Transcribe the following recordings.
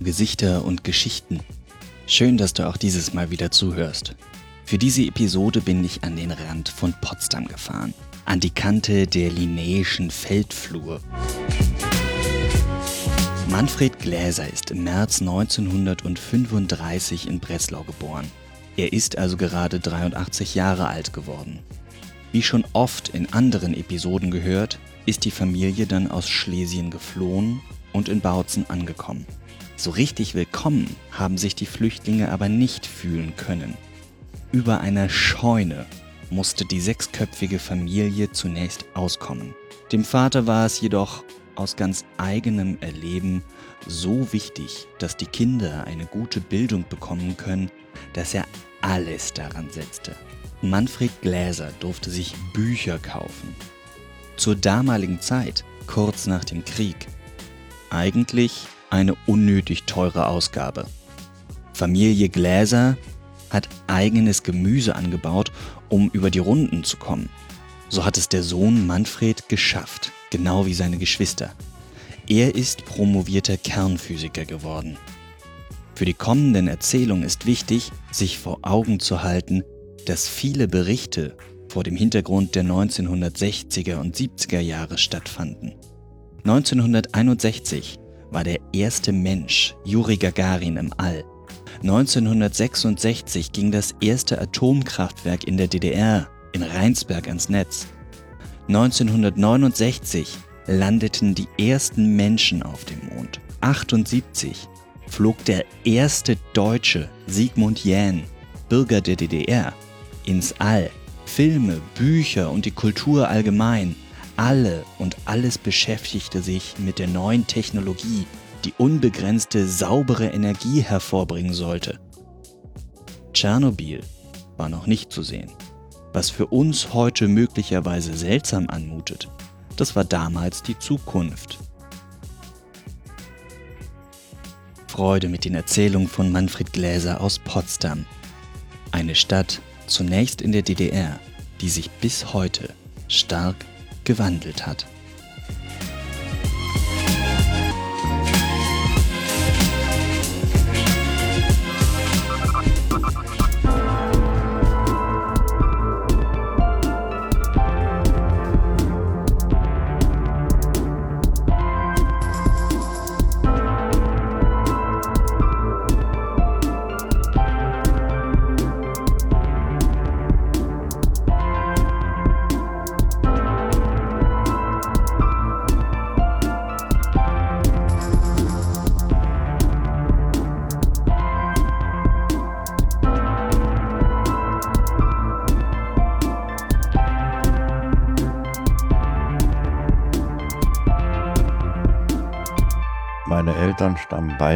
Gesichter und Geschichten. Schön, dass du auch dieses Mal wieder zuhörst. Für diese Episode bin ich an den Rand von Potsdam gefahren, an die Kante der Linnaeischen Feldflur. Manfred Gläser ist im März 1935 in Breslau geboren. Er ist also gerade 83 Jahre alt geworden. Wie schon oft in anderen Episoden gehört, ist die Familie dann aus Schlesien geflohen und in Bautzen angekommen. So richtig willkommen haben sich die Flüchtlinge aber nicht fühlen können. Über einer Scheune musste die sechsköpfige Familie zunächst auskommen. Dem Vater war es jedoch aus ganz eigenem Erleben so wichtig, dass die Kinder eine gute Bildung bekommen können, dass er alles daran setzte. Manfred Gläser durfte sich Bücher kaufen. Zur damaligen Zeit, kurz nach dem Krieg, eigentlich eine unnötig teure Ausgabe. Familie Gläser hat eigenes Gemüse angebaut, um über die Runden zu kommen. So hat es der Sohn Manfred geschafft, genau wie seine Geschwister. Er ist promovierter Kernphysiker geworden. Für die kommenden Erzählungen ist wichtig, sich vor Augen zu halten, dass viele Berichte vor dem Hintergrund der 1960er und 70er Jahre stattfanden. 1961 war der erste Mensch, Juri Gagarin, im All. 1966 ging das erste Atomkraftwerk in der DDR in Rheinsberg ans Netz. 1969 landeten die ersten Menschen auf dem Mond. 1978 flog der erste Deutsche, Sigmund Jähn, Bürger der DDR, ins All. Filme, Bücher und die Kultur allgemein alle und alles beschäftigte sich mit der neuen Technologie, die unbegrenzte saubere Energie hervorbringen sollte. Tschernobyl war noch nicht zu sehen. Was für uns heute möglicherweise seltsam anmutet, das war damals die Zukunft. Freude mit den Erzählungen von Manfred Gläser aus Potsdam. Eine Stadt, zunächst in der DDR, die sich bis heute stark gewandelt hat.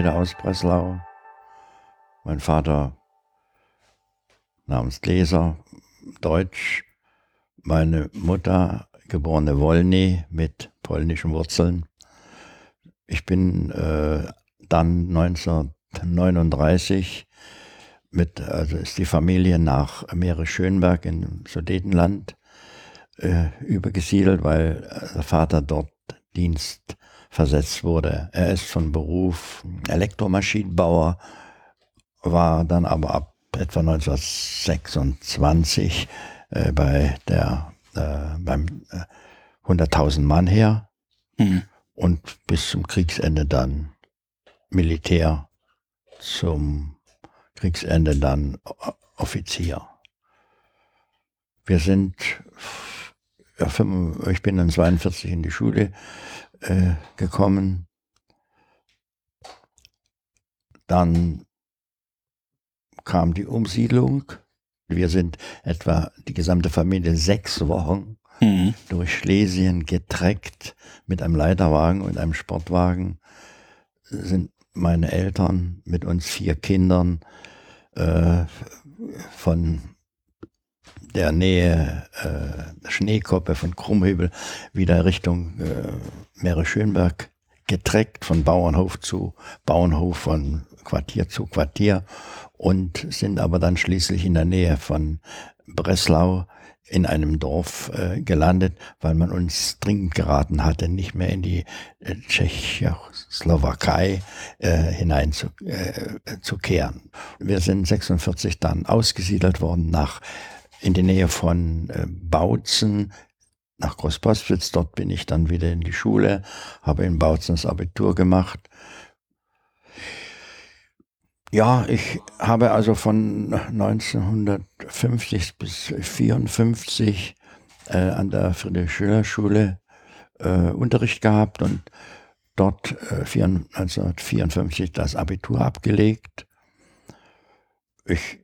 Beide aus Breslau. Mein Vater namens Gläser, Deutsch. Meine Mutter, geborene Wolny mit polnischen Wurzeln. Ich bin äh, dann 1939 mit, also ist die Familie nach Meere Schönberg im Sudetenland äh, übergesiedelt, weil der Vater dort Dienst versetzt wurde. Er ist von Beruf Elektromaschinenbauer, war dann aber ab etwa 1926 äh, bei der äh, beim äh, 100.000 Mann her mhm. und bis zum Kriegsende dann Militär, zum Kriegsende dann Offizier. Wir sind, ich bin dann 42 in die Schule äh, gekommen. Dann kam die Umsiedlung. Wir sind etwa die gesamte Familie sechs Wochen mhm. durch Schlesien getreckt mit einem Leiterwagen und einem Sportwagen. Sind meine Eltern mit uns vier Kindern äh, von der Nähe äh, Schneekoppe von Krummhübel wieder Richtung äh, Meere Schönberg getreckt, von Bauernhof zu Bauernhof, von Quartier zu Quartier und sind aber dann schließlich in der Nähe von Breslau in einem Dorf äh, gelandet, weil man uns dringend geraten hatte, nicht mehr in die äh, Tschechoslowakei äh, hinein zu, äh, zu kehren. Wir sind 46 dann ausgesiedelt worden nach in die Nähe von äh, Bautzen nach Großpostwitz. Dort bin ich dann wieder in die Schule, habe in Bautzen das Abitur gemacht. Ja, ich habe also von 1950 bis 1954 äh, an der Friedrich-Schiller-Schule äh, Unterricht gehabt und dort äh, 1954 das Abitur abgelegt. Ich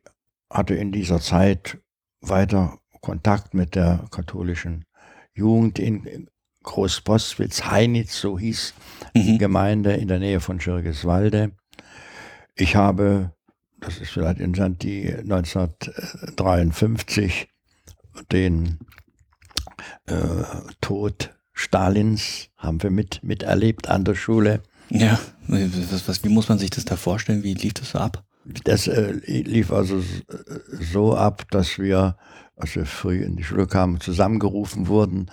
hatte in dieser Zeit weiter Kontakt mit der katholischen Jugend in Großboswitz, Heinitz, so hieß mhm. die Gemeinde in der Nähe von Schirgeswalde. Ich habe, das ist vielleicht interessant, die 1953 den äh, Tod Stalins haben wir mit, miterlebt an der Schule. Ja, was, was, wie muss man sich das da vorstellen? Wie lief das so ab? Das äh, lief also so ab, dass wir, als wir früh in die Schule kamen, zusammengerufen wurden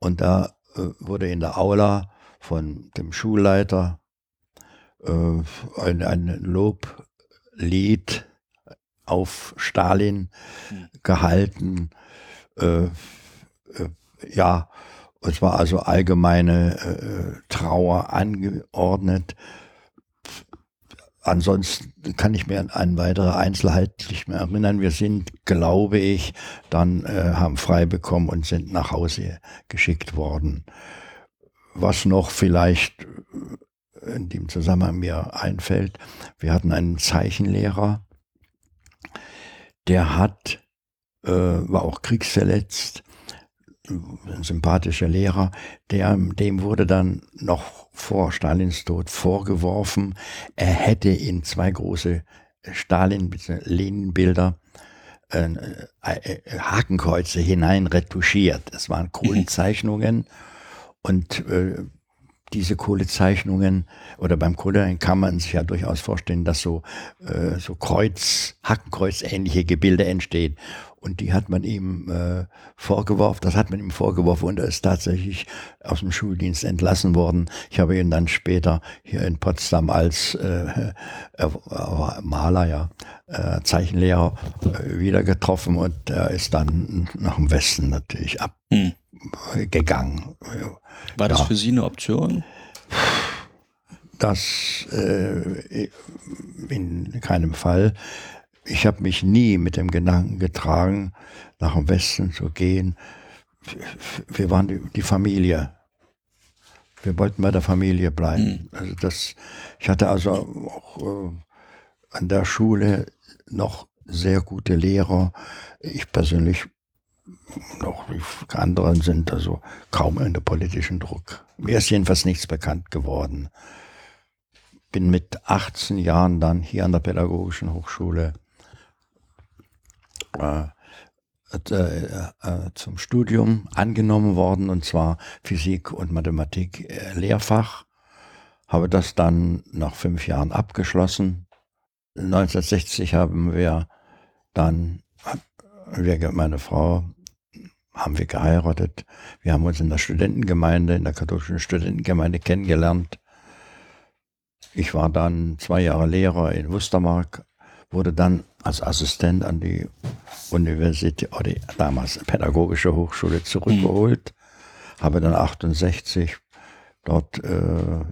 und da äh, wurde in der Aula von dem Schulleiter äh, ein, ein Loblied auf Stalin hm. gehalten. Äh, äh, ja, es war also allgemeine äh, Trauer angeordnet. Ansonsten kann ich mir an eine weitere Einzelheit nicht mehr erinnern. Wir sind, glaube ich, dann äh, haben frei bekommen und sind nach Hause geschickt worden. Was noch vielleicht in dem Zusammenhang mir einfällt, wir hatten einen Zeichenlehrer, der hat, äh, war auch kriegsverletzt, ein sympathischer Lehrer, der, dem wurde dann noch vor Stalins Tod vorgeworfen, er hätte in zwei große Stalin-Lenin-Bilder äh, äh, Hakenkreuze hinein retuschiert. Das waren Kohlenzeichnungen und äh, diese Kohlezeichnungen oder beim Kohle kann man sich ja durchaus vorstellen, dass so, äh, so Kreuz, Hackenkreuz ähnliche Gebilde entstehen. Und die hat man ihm äh, vorgeworfen, das hat man ihm vorgeworfen und er ist tatsächlich aus dem Schuldienst entlassen worden. Ich habe ihn dann später hier in Potsdam als äh, äh, Maler, ja, äh, Zeichenlehrer äh, wieder getroffen und er ist dann nach dem Westen natürlich abgegangen. Hm. War das ja. für Sie eine Option? Das äh, in keinem Fall. Ich habe mich nie mit dem Gedanken getragen, nach dem Westen zu gehen. Wir waren die, Familie. Wir wollten bei der Familie bleiben. Mhm. Also das, ich hatte also auch äh, an der Schule noch sehr gute Lehrer. Ich persönlich noch die anderen sind also kaum unter politischen Druck. Mir ist jedenfalls nichts bekannt geworden. Bin mit 18 Jahren dann hier an der Pädagogischen Hochschule äh, äh, äh, zum Studium angenommen worden, und zwar Physik und Mathematik äh, Lehrfach. Habe das dann nach fünf Jahren abgeschlossen. 1960 haben wir dann, wir, meine Frau haben wir geheiratet. Wir haben uns in der Studentengemeinde, in der katholischen Studentengemeinde kennengelernt. Ich war dann zwei Jahre Lehrer in Wustermark, wurde dann als Assistent an die Universität, oder damals Pädagogische Hochschule zurückgeholt, mhm. habe dann 68 dort äh,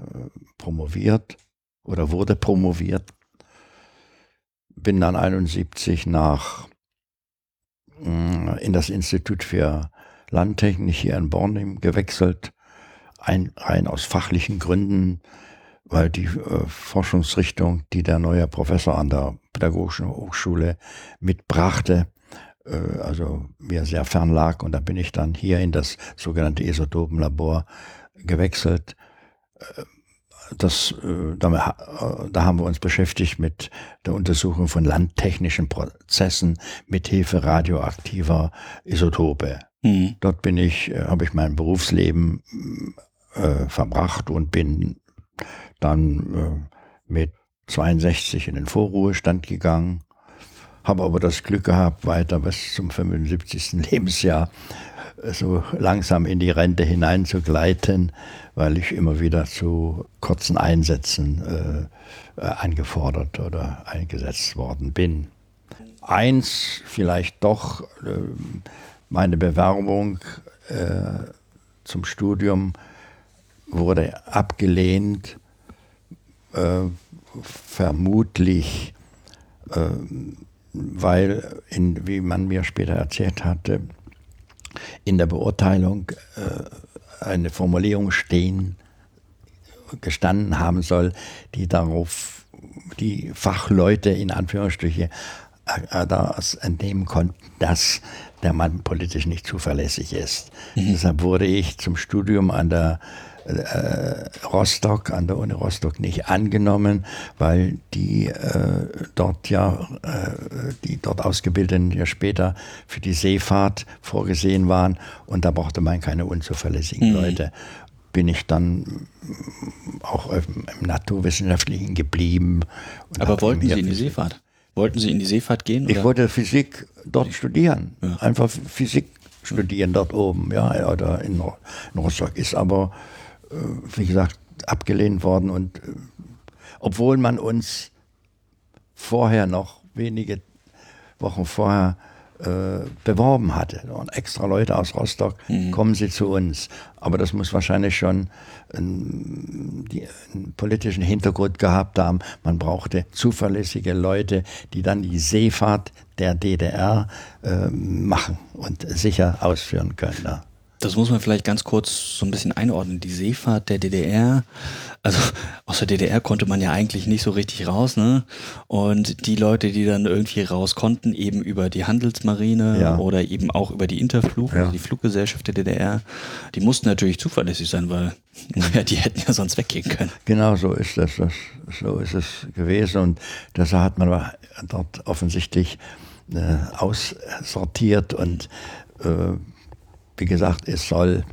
promoviert oder wurde promoviert, bin dann 71 nach äh, in das Institut für Landtechnik hier in Bornheim gewechselt, ein, rein aus fachlichen Gründen, weil die äh, Forschungsrichtung, die der neue Professor an der Pädagogischen Hochschule mitbrachte, äh, also mir sehr fern lag. Und da bin ich dann hier in das sogenannte Isotopenlabor gewechselt. Äh, das, äh, da, da, haben wir uns beschäftigt mit der Untersuchung von landtechnischen Prozessen mit Hilfe radioaktiver Isotope. Mhm. Dort bin ich, habe ich mein Berufsleben äh, verbracht und bin dann äh, mit 62 in den Vorruhestand gegangen, habe aber das Glück gehabt, weiter bis zum 75. Lebensjahr so langsam in die Rente hineinzugleiten, weil ich immer wieder zu kurzen Einsätzen äh, angefordert oder eingesetzt worden bin. Eins vielleicht doch, äh, meine Bewerbung äh, zum Studium wurde abgelehnt, äh, vermutlich, äh, weil, in, wie man mir später erzählt hatte, in der Beurteilung äh, eine Formulierung stehen, gestanden haben soll, die darauf die Fachleute in Anführungsstriche äh, daraus entnehmen konnten, dass der Mann politisch nicht zuverlässig ist. Mhm. Deshalb wurde ich zum Studium an der äh, Rostock, an der Uni Rostock nicht angenommen, weil die äh, dort ja, äh, die dort Ausgebildeten ja später für die Seefahrt vorgesehen waren und da brauchte man keine unzuverlässigen mhm. Leute. Bin ich dann auch im, Naturwissenschaftlichen geblieben. Aber wollten Sie in die Seefahrt? Wollten Sie in die Seefahrt gehen? Oder? Ich wollte Physik dort studieren. Ja. Einfach Physik studieren dort oben, ja, oder in, in Rostock. Ist aber wie gesagt, abgelehnt worden. Und äh, obwohl man uns vorher noch wenige Wochen vorher äh, beworben hatte. Und extra Leute aus Rostock, mhm. kommen Sie zu uns. Aber das muss wahrscheinlich schon einen, die, einen, politischen Hintergrund gehabt haben. Man brauchte zuverlässige Leute, die dann die Seefahrt der DDR äh, machen und sicher ausführen können. Ja. Das muss man vielleicht ganz kurz so ein bisschen einordnen. Die Seefahrt der DDR, also aus der DDR konnte man ja eigentlich nicht so richtig raus, ne? Und die Leute, die dann irgendwie raus konnten, eben über die Handelsmarine ja. oder eben auch über die Interflug, ja. also die Fluggesellschaft der DDR, die mussten natürlich zuverlässig sein, weil ja, die hätten ja sonst weggehen können. Genau so ist das, das so ist es gewesen und das hat man dort offensichtlich äh, aussortiert und äh, wie gesagt, es soll,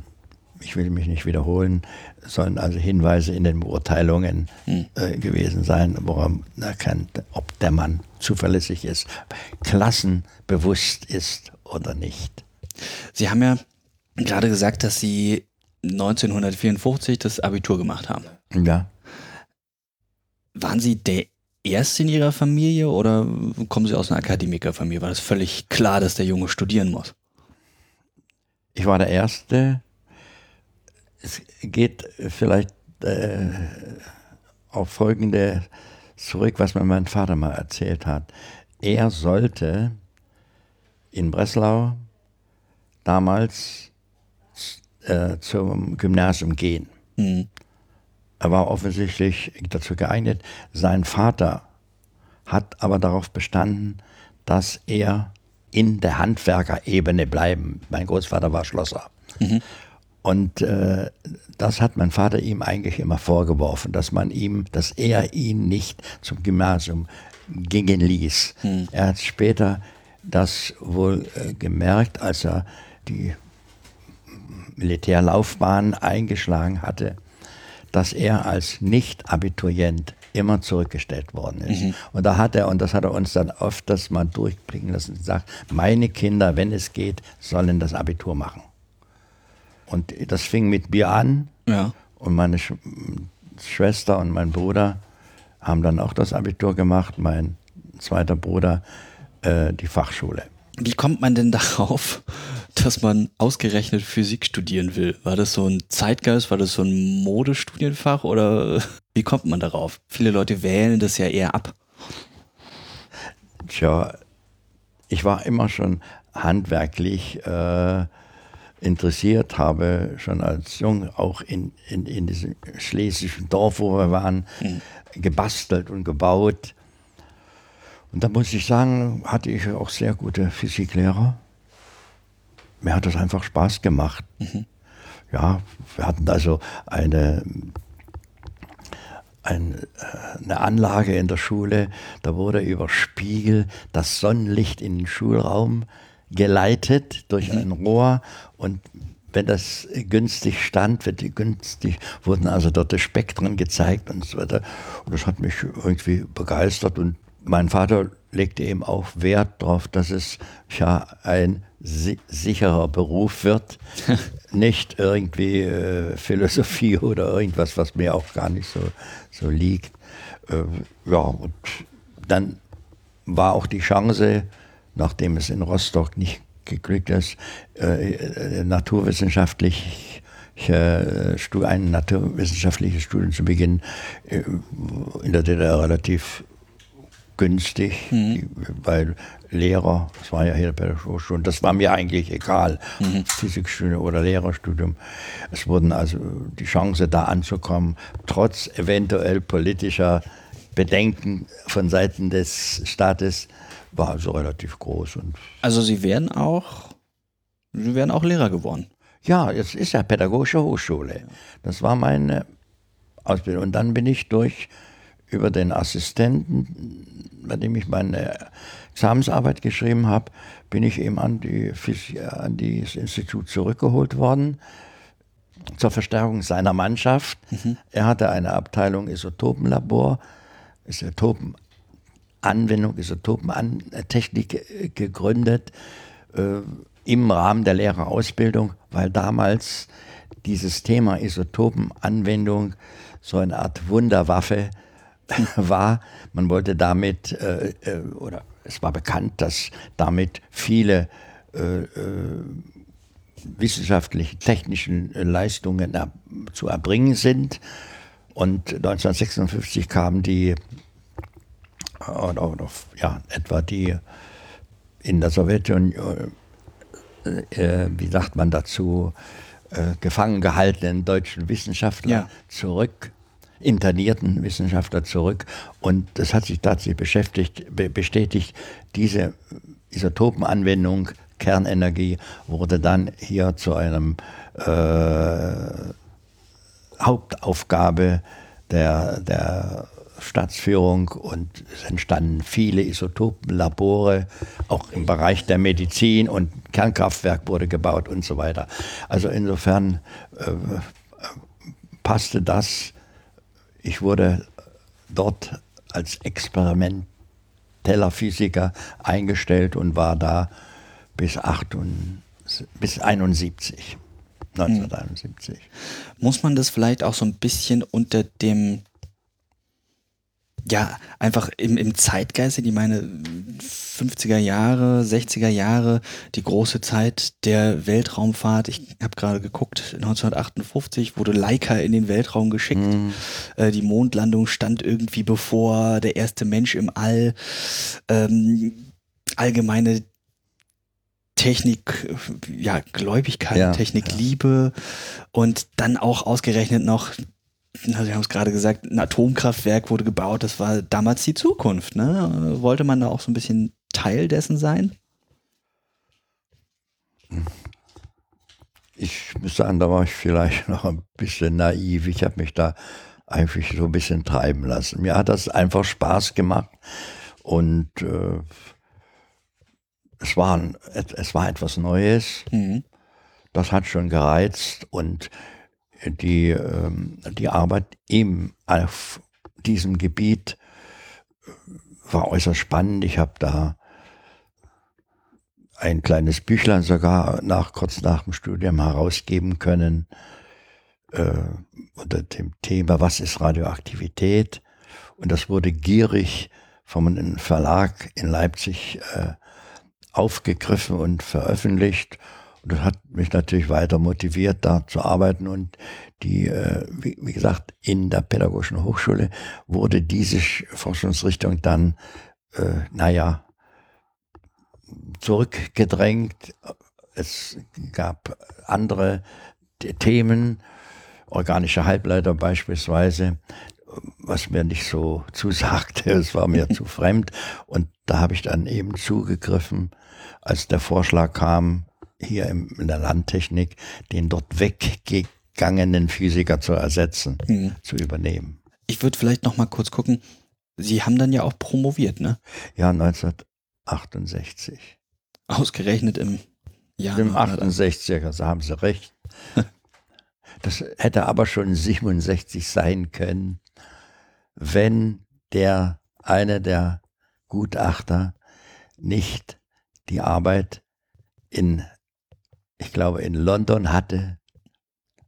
ich will mich nicht wiederholen, sollen also Hinweise in den Beurteilungen hm. äh, gewesen sein, woran erkennt, ob der Mann zuverlässig ist, klassenbewusst ist oder nicht. Sie haben ja gerade gesagt, dass Sie 1954 das Abitur gemacht haben. Ja. Waren Sie der Erste in Ihrer Familie oder kommen Sie aus einer Akademikerfamilie? War das völlig klar, dass der Junge studieren muss? Ich war der Erste. Es geht vielleicht äh, auf folgende zurück, was mir mein Vater mal erzählt hat. Er sollte in Breslau damals äh, zum Gymnasium gehen. Mhm. Er war offensichtlich dazu geeignet. Sein Vater hat aber darauf bestanden, dass er in der Handwerkerebene bleiben. Mein Großvater war Schlosser. Mhm. Und äh, das hat mein Vater ihm eigentlich immer vorgeworfen, dass man ihm, dass er ihn nicht zum Gymnasium gingen ließ. Mhm. Er hat später das wohl äh, gemerkt, als er die Militärlaufbahn eingeschlagen hatte, dass er als Nicht-Abiturient immer zurückgestellt worden ist. Mhm. Und da hat er, und das hat er uns dann oft das mal durchblicken lassen, gesagt, meine Kinder, wenn es geht, sollen das Abitur machen. Und das fing mit mir an. Ja. Und meine Sch Schwester und mein Bruder haben dann auch das Abitur gemacht. Mein zweiter Bruder äh, die Fachschule. Wie kommt man denn darauf, dass man ausgerechnet Physik studieren will? War das so ein Zeitgeist, war das so ein Modestudienfach oder wie kommt man darauf? Viele Leute wählen das ja eher ab. Tja, ich war immer schon handwerklich äh, interessiert, habe schon als Jung auch in, in, in diesem schlesischen Dorf, wo wir waren, mhm. gebastelt und gebaut. Und da muss ich sagen, hatte ich auch sehr gute Physiklehrer. Mir hat das einfach Spaß gemacht. Mhm. Ja, wir hatten also eine, ein, eine Anlage in der Schule, da wurde über Spiegel das Sonnenlicht in den Schulraum geleitet durch mhm. ein Rohr und wenn das günstig stand, wird die günstig, wurden also dort die Spektren gezeigt und so weiter. Und das hat mich irgendwie begeistert und mein Vater legte eben auch Wert darauf, dass es ja ein si sicherer Beruf wird, nicht irgendwie äh, Philosophie oder irgendwas, was mir auch gar nicht so, so liegt. Äh, ja, und dann war auch die Chance, nachdem es in Rostock nicht geglückt ist, äh, äh naturwissenschaftlich äh, ein naturwissenschaftliches Studium zu beginnen, äh, in der DDR relativ günstig, mhm. weil Lehrer, das war ja hier bei der Hochschule, das war mir eigentlich egal, mhm. Physikstudium oder Lehrerstudium. Es wurden also die Chance da anzukommen, trotz eventuell politischer Bedenken von Seiten des Staates, war also relativ groß. Und also Sie wären auch, Sie wären auch Lehrer geworden? Ja, jetzt ist ja Pädagogische Hochschule. Das war meine Ausbildung. Und dann bin ich durch über den Assistenten, bei dem ich meine Examensarbeit geschrieben habe, bin ich eben an, die, an dieses Institut zurückgeholt worden zur Verstärkung seiner Mannschaft. Mhm. Er hatte eine Abteilung Isotopenlabor, Isotopenanwendung, Isotopentechnik gegründet äh, im Rahmen der Lehrerausbildung, weil damals dieses Thema Isotopenanwendung so eine Art Wunderwaffe war. Man wollte damit, äh, äh, oder es war bekannt, dass damit viele äh, äh wissenschaftliche, technischen Leistungen er, zu erbringen sind. Und 1956 kamen die, oder, oder ja, etwa die in der Sowjetunion, äh, wie sagt man dazu, äh, gefangen gehaltenen deutschen Wissenschaftler ja. zurück internierten Wissenschaftler zurück. Und das hat sich tatsächlich beschäftigt, be bestätigt, diese Isotopenanwendung, Kernenergie, wurde dann hier zu einem äh, Hauptaufgabe der, der Staatsführung und es entstanden viele Isotopenlabore, auch im Bereich der Medizin und Kernkraftwerk wurde gebaut und so weiter. Also insofern äh, passte das ich wurde dort als experimenteller Physiker eingestellt und war da bis, 78, bis 71, 1971. Muss man das vielleicht auch so ein bisschen unter dem ja, einfach im, im Zeitgeist, ich meine 50er Jahre, 60er Jahre, die große Zeit der Weltraumfahrt. Ich habe gerade geguckt, 1958 wurde Leica in den Weltraum geschickt. Mhm. Äh, die Mondlandung stand irgendwie bevor, der erste Mensch im All. Ähm, allgemeine Technik, ja, Gläubigkeit, ja, Technik, ja. Liebe und dann auch ausgerechnet noch also wir haben es gerade gesagt, ein Atomkraftwerk wurde gebaut, das war damals die Zukunft. Ne? Wollte man da auch so ein bisschen Teil dessen sein? Ich muss sagen, da war ich vielleicht noch ein bisschen naiv. Ich habe mich da eigentlich so ein bisschen treiben lassen. Mir hat das einfach Spaß gemacht und äh, es, war, es war etwas Neues. Mhm. Das hat schon gereizt und die, ähm, die Arbeit eben auf diesem Gebiet äh, war äußerst spannend. Ich habe da ein kleines Büchlein sogar nach, kurz nach dem Studium herausgeben können äh, unter dem Thema Was ist Radioaktivität? Und das wurde gierig vom Verlag in Leipzig äh, aufgegriffen und veröffentlicht. Und das hat mich natürlich weiter motiviert, da zu arbeiten. Und die, äh, wie, wie gesagt, in der Pädagogischen Hochschule wurde diese Forschungsrichtung dann, äh, naja, zurückgedrängt. Es gab andere Themen, organische Halbleiter beispielsweise, was mir nicht so zusagte, es war mir zu fremd. Und da habe ich dann eben zugegriffen, als der Vorschlag kam, hier in der Landtechnik den dort weggegangenen Physiker zu ersetzen, mhm. zu übernehmen. Ich würde vielleicht noch mal kurz gucken. Sie haben dann ja auch promoviert, ne? Ja, 1968. Ausgerechnet im Jahr. Im 68er, also haben Sie recht. Das hätte aber schon 67 sein können, wenn der eine der Gutachter nicht die Arbeit in, ich glaube, in London hatte,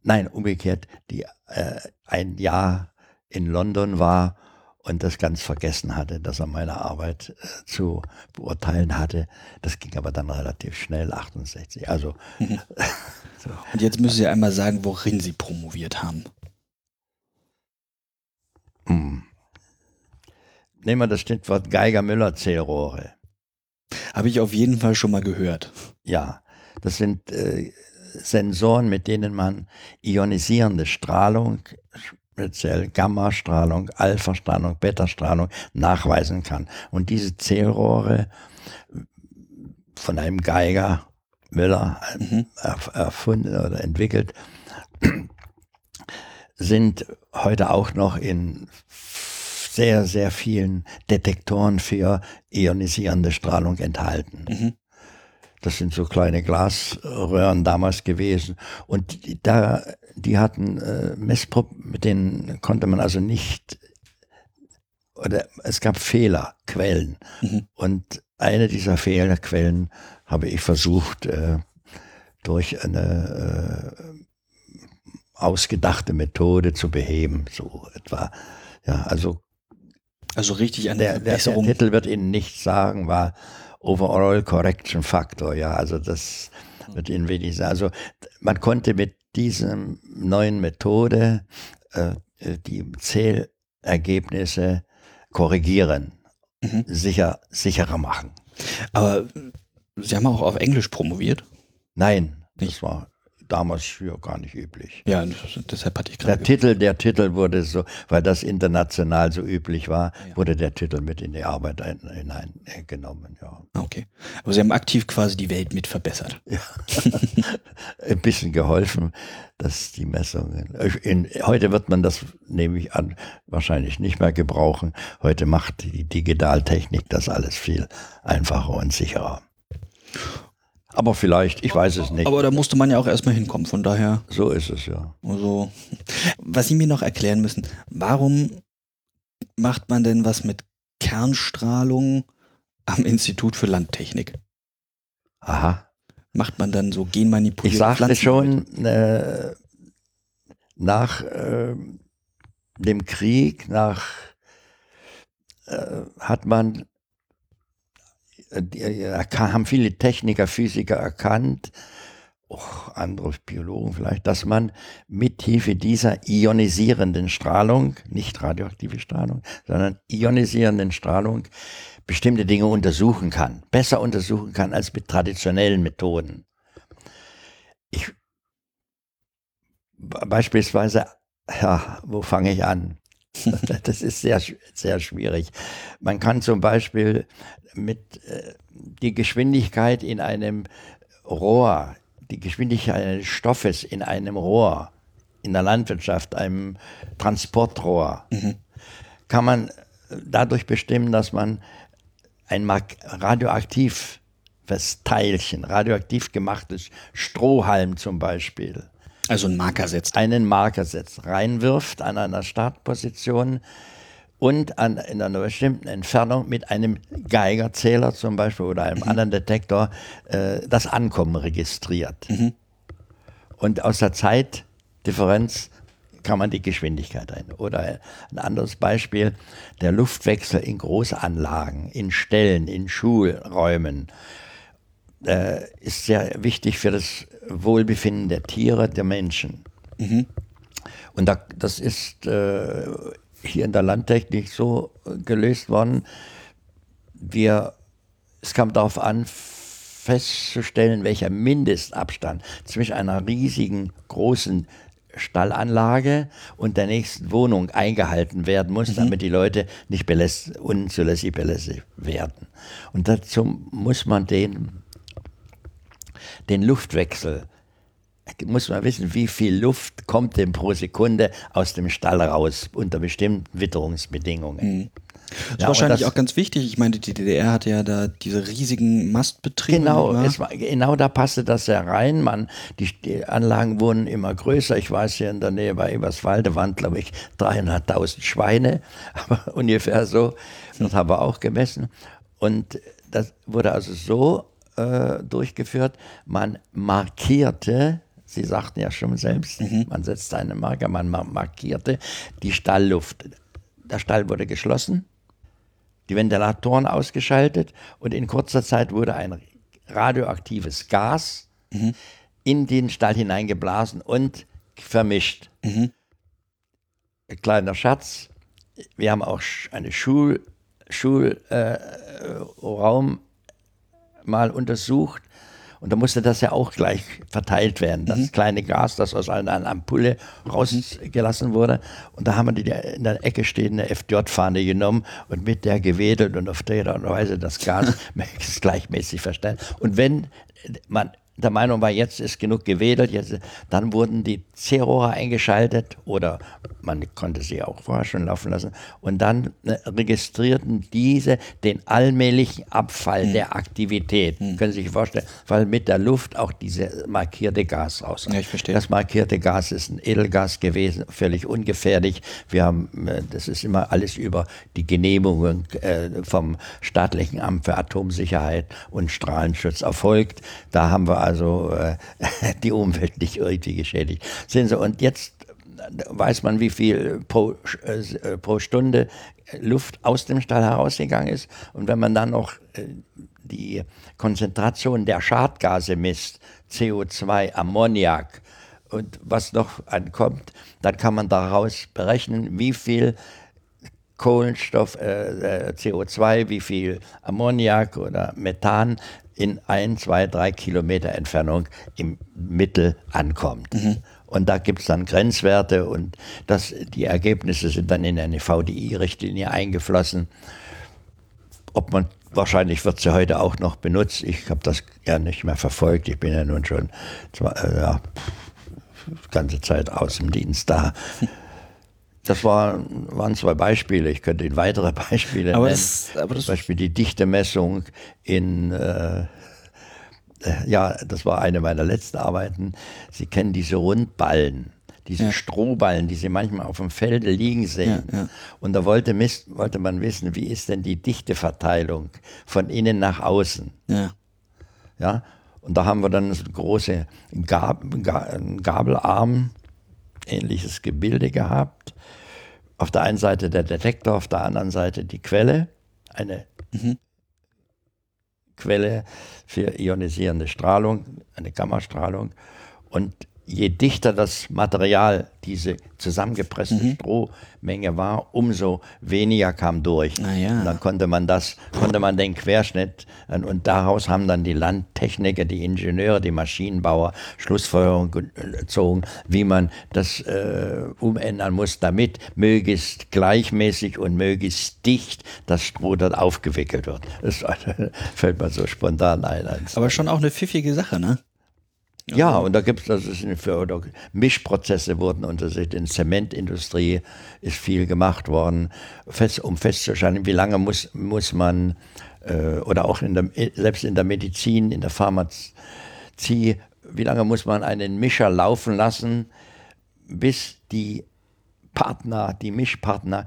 nein, umgekehrt, die äh, ein Jahr in London war und das ganz vergessen hatte, dass er meine Arbeit äh, zu beurteilen hatte. Das ging aber dann relativ schnell, 68. Also. Mhm. so. Und jetzt müssen Sie einmal sagen, worin Sie promoviert haben. Hm. Nehmen wir das Stichwort Geiger-Müller-Zählrohre. Habe ich auf jeden Fall schon mal gehört. Ja, das sind äh, Sensoren, mit denen man ionisierende Strahlung, speziell Gammastrahlung, Alpha-Strahlung, Beta-Strahlung nachweisen kann. Und diese Zählrohre von einem Geiger Müller mhm. erfunden oder entwickelt, sind heute auch noch in sehr, sehr vielen Detektoren für ionisierende Strahlung enthalten. Mhm. Das sind so kleine Glasröhren damals gewesen. Und die, da, die hatten äh, Messproben, mit denen konnte man also nicht, oder es gab Fehlerquellen. Mhm. Und eine dieser Fehlerquellen habe ich versucht, äh, durch eine äh, ausgedachte Methode zu beheben, so etwa. Ja, also also richtig an der, der, der Titel wird Ihnen nichts sagen, war Overall Correction Factor. Ja, also das wird Ihnen wenig sagen. Also man konnte mit dieser neuen Methode äh, die Zählergebnisse korrigieren, mhm. sicher, sicherer machen. Aber Sie haben auch auf Englisch promoviert? Nein, nicht. das war damals hier gar nicht üblich. Ja, deshalb hatte ich gerade. Der Titel, der Titel wurde so, weil das international so üblich war, ja. wurde der Titel mit in die Arbeit hineingenommen. Ja. Okay. Aber Sie haben aktiv quasi die Welt mit verbessert. Ja. Ein bisschen geholfen, dass die Messungen. In, heute wird man das, nehme ich an, wahrscheinlich nicht mehr gebrauchen. Heute macht die Digitaltechnik das alles viel einfacher und sicherer. Aber vielleicht, ich weiß es nicht. Aber da musste man ja auch erstmal hinkommen, von daher. So ist es ja. Also, was Sie mir noch erklären müssen, warum macht man denn was mit Kernstrahlung am Institut für Landtechnik? Aha. Macht man dann so genmanipulierte Ich sagte schon, äh, nach äh, dem Krieg, nach äh, hat man haben viele Techniker, Physiker erkannt, auch andere Biologen vielleicht, dass man mit Hilfe dieser ionisierenden Strahlung, nicht radioaktive Strahlung, sondern ionisierenden Strahlung bestimmte Dinge untersuchen kann, besser untersuchen kann als mit traditionellen Methoden. Ich, beispielsweise, ja, wo fange ich an? Das ist sehr, sehr schwierig. Man kann zum Beispiel mit äh, die Geschwindigkeit in einem Rohr, die Geschwindigkeit eines Stoffes in einem Rohr, in der Landwirtschaft, einem Transportrohr, mhm. kann man dadurch bestimmen, dass man ein radioaktives Teilchen, radioaktiv gemachtes Strohhalm zum Beispiel, also einen Marker setzt. Einen Marker setzt, reinwirft an einer Startposition und an, in einer bestimmten Entfernung mit einem Geigerzähler zum Beispiel oder einem mhm. anderen Detektor äh, das Ankommen registriert. Mhm. Und aus der Zeitdifferenz kann man die Geschwindigkeit ein. Oder ein anderes Beispiel, der Luftwechsel in Großanlagen, in Ställen, in Schulräumen äh, ist sehr wichtig für das Wohlbefinden der Tiere, der Menschen. Mhm. Und da, das ist äh, hier in der Landtechnik so gelöst worden. Wir, es kam darauf an, festzustellen, welcher Mindestabstand zwischen einer riesigen, großen Stallanlage und der nächsten Wohnung eingehalten werden muss, mhm. damit die Leute nicht unzulässig belästigt werden. Und dazu muss man den den Luftwechsel. Muss man wissen, wie viel Luft kommt denn pro Sekunde aus dem Stall raus unter bestimmten Witterungsbedingungen. Mhm. Das ist ja, wahrscheinlich das, auch ganz wichtig. Ich meine, die DDR hatte ja da diese riesigen Mastbetriebe. Genau, war, genau da passte das ja rein. Man, die, die, Anlagen wurden immer größer. Ich weiß hier in der Nähe bei Eberswalde waren, glaube ich, 300.000 Schweine, aber ungefähr so. Das haben wir auch gemessen. Und das wurde also so äh, durchgeführt, man markierte, Sie sagten ja schon selbst, mhm. man setzte eine Marke, man markierte die Stallluft. Der Stall wurde geschlossen, die Ventilatoren ausgeschaltet und in kurzer Zeit wurde ein radioaktives Gas mhm. in den Stall hineingeblasen und vermischt. Mhm. Kleiner Schatz, wir haben auch eine Schul, Schulraum äh, mal untersucht und da musste das ja auch gleich verteilt werden. Das mhm. kleine Gas, das aus einer Ampulle rausgelassen wurde. Und da haben wir die in der Ecke stehende FJ-Fahne genommen und mit der gewedelt und auf der Weise das Gas gleichmäßig verstellen. Und wenn man der Meinung war, jetzt ist genug gewedelt, jetzt, dann wurden die C-Rohre eingeschaltet oder man konnte sie auch vorher schon laufen lassen und dann äh, registrierten diese den allmählichen Abfall mhm. der Aktivität. Mhm. Können Sie sich vorstellen, weil mit der Luft auch diese markierte Gas raus. Ja, ich verstehe. Das markierte Gas ist ein Edelgas gewesen, völlig ungefährlich. Wir haben, äh, das ist immer alles über die Genehmigung äh, vom staatlichen Amt für Atomsicherheit und Strahlenschutz erfolgt. Da haben wir also äh, die Umwelt nicht irgendwie geschädigt. Sehen Sie, und jetzt weiß man, wie viel pro, äh, pro Stunde Luft aus dem Stall herausgegangen ist. Und wenn man dann noch äh, die Konzentration der Schadgase misst, CO2, Ammoniak und was noch ankommt, dann kann man daraus berechnen, wie viel Kohlenstoff, äh, äh CO2, wie viel Ammoniak oder Methan in ein, zwei, drei Kilometer Entfernung im Mittel ankommt. Mhm. Und da gibt es dann Grenzwerte und das, die Ergebnisse sind dann in eine VDI-Richtlinie eingeflossen. Ob man, wahrscheinlich wird sie heute auch noch benutzt. Ich habe das ja nicht mehr verfolgt. Ich bin ja nun schon zwei, äh, ja, ganze Zeit aus dem Dienst da. Das war, waren zwei Beispiele. Ich könnte Ihnen weitere Beispiele aber nennen. Das, aber das Zum Beispiel die Dichtemessung in, äh, äh, ja, das war eine meiner letzten Arbeiten. Sie kennen diese Rundballen, diese ja. Strohballen, die Sie manchmal auf dem Felde liegen sehen. Ja, ja. Und da wollte, wollte man wissen, wie ist denn die Dichteverteilung von innen nach außen. Ja. ja? Und da haben wir dann einen großen Gab, Gabelarm, ähnliches Gebilde gehabt auf der einen Seite der Detektor, auf der anderen Seite die Quelle, eine mhm. Quelle für ionisierende Strahlung, eine Gammastrahlung. Und je dichter das Material, diese zusammengepresste mhm. Strohmenge war, umso weniger kam durch. Ah, ja. Und dann konnte man das, konnte man den Querschnitt und daraus haben dann die Landtechniker, die Ingenieure, die Maschinenbauer Schlussfolgerungen gezogen, wie man das äh, umändern muss, damit möglichst gleichmäßig und möglichst dicht das Stroh dort aufgewickelt wird. Das fällt mir so spontan ein. Aber schon auch eine pfiffige Sache, ne? Ja, und da gibt es, Mischprozesse wurden untersucht. In der Zementindustrie ist viel gemacht worden, fest, um festzustellen, wie lange muss, muss man, äh, oder auch in der, selbst in der Medizin, in der Pharmazie, wie lange muss man einen Mischer laufen lassen, bis die Partner, die Mischpartner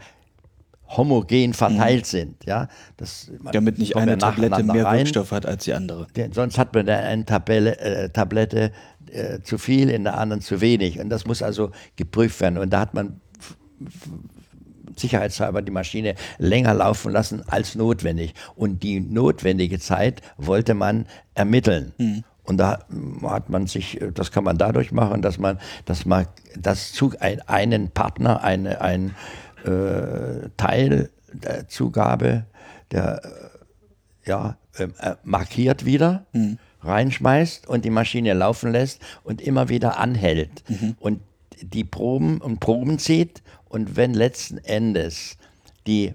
homogen verteilt mhm. sind. Ja, das, Damit nicht eine Tablette mehr rein. Wirkstoff hat als die andere. Denn sonst hat man eine Tabelle, äh, Tablette äh, zu viel, in der anderen zu wenig. Und das muss also geprüft werden. Und da hat man sicherheitshalber die Maschine länger laufen lassen als notwendig. Und die notwendige Zeit wollte man ermitteln. Mhm. Und da hat man sich, das kann man dadurch machen, dass man, dass man das zu einen Partner, eine, ein äh, Teil der Zugabe der, äh, ja, ähm, äh, markiert wieder, mhm. reinschmeißt und die Maschine laufen lässt und immer wieder anhält mhm. und die Proben und Proben zieht und wenn letzten Endes die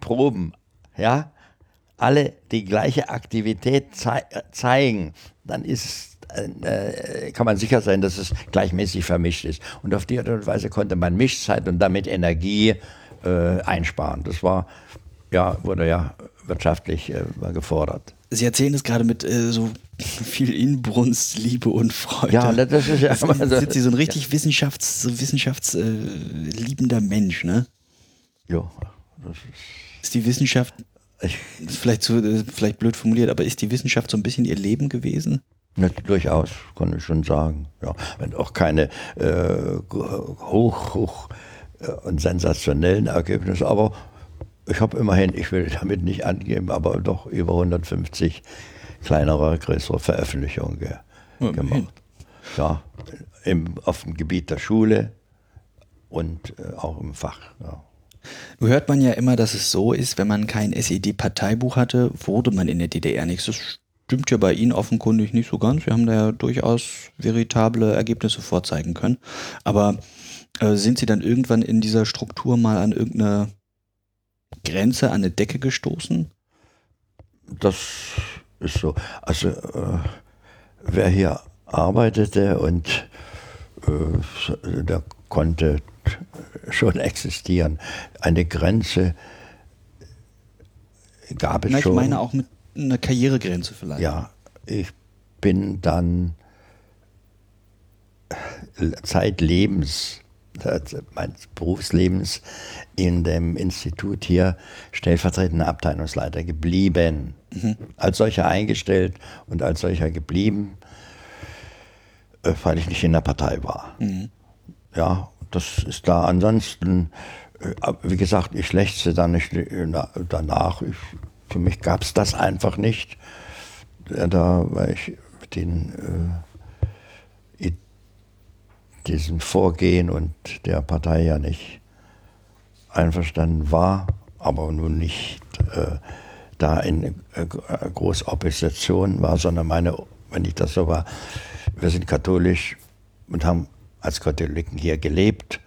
Proben, ja, alle die gleiche Aktivität zei zeigen, dann ist äh, kann man sicher sein, dass es gleichmäßig vermischt ist. Und auf die Art und Weise konnte man Mischzeit und damit Energie äh, einsparen. Das war, ja, wurde ja wirtschaftlich äh, gefordert. Sie erzählen es gerade mit äh, so viel Inbrunst, Liebe und Freude. Ja, das ist ja immer so. Sind Sie so ein richtig ja. wissenschafts, so wissenschaftsliebender Mensch, ne? Ja. Das ist, ist die Wissenschaft ist vielleicht, zu, vielleicht blöd formuliert, aber ist die Wissenschaft so ein bisschen ihr Leben gewesen? Ja, durchaus, kann ich schon sagen. Ja, wenn auch keine äh, hoch, hoch äh, und sensationellen Ergebnisse, aber ich habe immerhin, ich will damit nicht angeben, aber doch über 150 kleinere, größere Veröffentlichungen ge ja, gemacht. Ja, im, auf dem Gebiet der Schule und äh, auch im Fach. Ja. Nun hört man ja immer, dass es so ist, wenn man kein SED-Parteibuch hatte, wurde man in der DDR nichts. Das stimmt ja bei Ihnen offenkundig nicht so ganz. Sie haben da ja durchaus veritable Ergebnisse vorzeigen können. Aber äh, sind Sie dann irgendwann in dieser Struktur mal an irgendeine Grenze, an eine Decke gestoßen? Das ist so. Also äh, wer hier arbeitete und äh, der konnte schon existieren. Eine Grenze gab es Na, ich schon. Ich meine auch mit einer Karrieregrenze vielleicht. Ja, ich bin dann zeitlebens, meines Berufslebens in dem Institut hier stellvertretender Abteilungsleiter geblieben. Mhm. Als solcher eingestellt und als solcher geblieben, äh, weil ich nicht in der Partei war. Mhm. Ja, das ist da. Ansonsten, äh, wie gesagt, ich lechze da nicht äh, danach. Ich, für mich gab es das einfach nicht. Da war ich mit den, äh, diesem Vorgehen und der Partei ja nicht einverstanden war, aber nun nicht äh, da in äh, Opposition war, sondern meine, wenn ich das so war, wir sind katholisch und haben als Katholiken hier gelebt.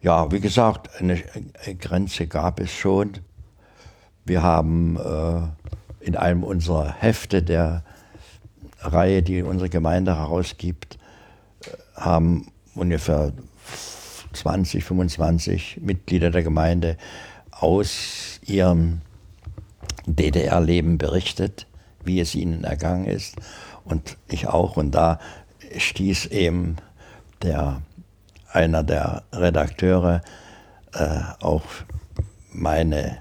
Ja, wie gesagt, eine, Grenze gab es schon. Wir haben äh, in einem unserer Hefte der Reihe, die unsere Gemeinde herausgibt, äh, haben ungefähr 20, 25 Mitglieder der Gemeinde aus ihrem DDR-Leben berichtet, wie es ihnen ergangen ist. Und ich auch. Und da stieß eben der, einer der Redakteure äh, auf meine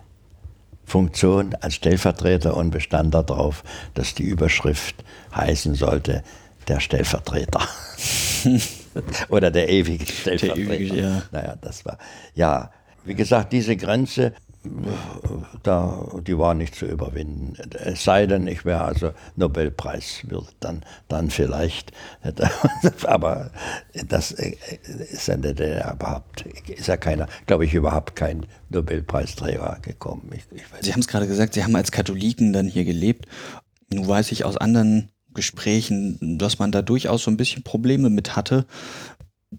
Funktion als Stellvertreter und bestand darauf, dass die Überschrift heißen sollte, der Stellvertreter. Oder der ewige Stellvertreter. Der ewige, ja. Naja, das war, ja, wie gesagt, diese Grenze da, die war nicht zu überwinden. Es sei denn, ich wäre also Nobelpreis, dann, dann vielleicht. Aber das ist ja der überhaupt, ist ja keiner, glaube ich, überhaupt kein Nobelpreisträger gekommen. Ich, ich Sie haben es gerade gesagt, Sie haben als Katholiken dann hier gelebt. Nun weiß ich aus anderen Gesprächen, dass man da durchaus so ein bisschen Probleme mit hatte.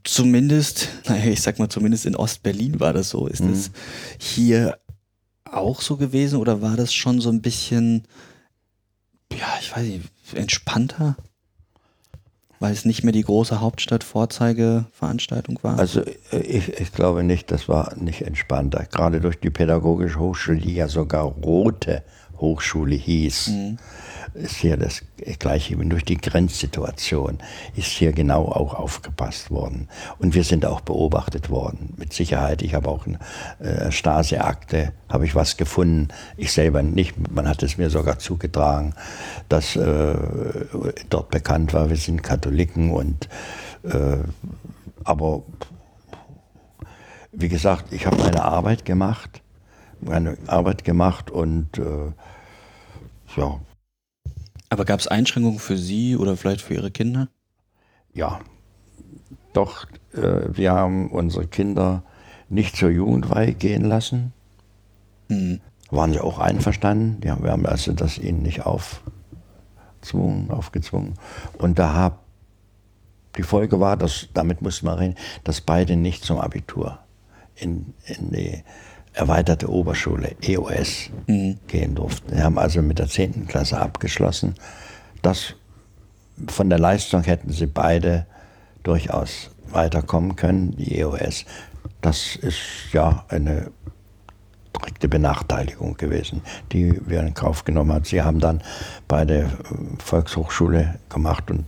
Zumindest, naja, ich sag mal, zumindest in Ostberlin war das so. Ist mhm. es hier auch so gewesen oder war das schon so ein bisschen, ja, ich weiß nicht, entspannter? Weil es nicht mehr die große Hauptstadt-Vorzeigeveranstaltung war? Also äh, ich, ich glaube nicht, das war nicht entspannter. Gerade durch die Pädagogische Hochschule, die ja sogar Rote Hochschule hieß. Mhm ist hier das Gleiche. Durch die Grenzsituation ist hier genau auch aufgepasst worden. Und wir sind auch beobachtet worden. Mit Sicherheit. Ich habe auch eine äh, Stasi-Akte, habe ich was gefunden. Ich selber nicht. Man hat es mir sogar zugetragen, dass äh, dort bekannt war, wir sind Katholiken und äh, aber wie gesagt, ich habe meine Arbeit gemacht, meine Arbeit gemacht und äh, ja, aber gab es Einschränkungen für Sie oder vielleicht für Ihre Kinder? Ja, doch, äh, wir haben unsere Kinder nicht zur Jugendweihe gehen lassen. Mhm. Waren sie auch einverstanden. Ja, wir haben also das ihnen nicht aufzwungen, aufgezwungen. Und da hab, die Folge war, dass, damit musste man reden, dass beide nicht zum Abitur in, in die erweiterte Oberschule, EOS, mhm. gehen durften. Wir haben also mit der 10. Klasse abgeschlossen. Das, von der Leistung hätten sie beide durchaus weiterkommen können, die EOS. Das ist ja eine direkte Benachteiligung gewesen, die wir in Kauf genommen haben. Sie haben dann beide äh, Volkshochschule gemacht und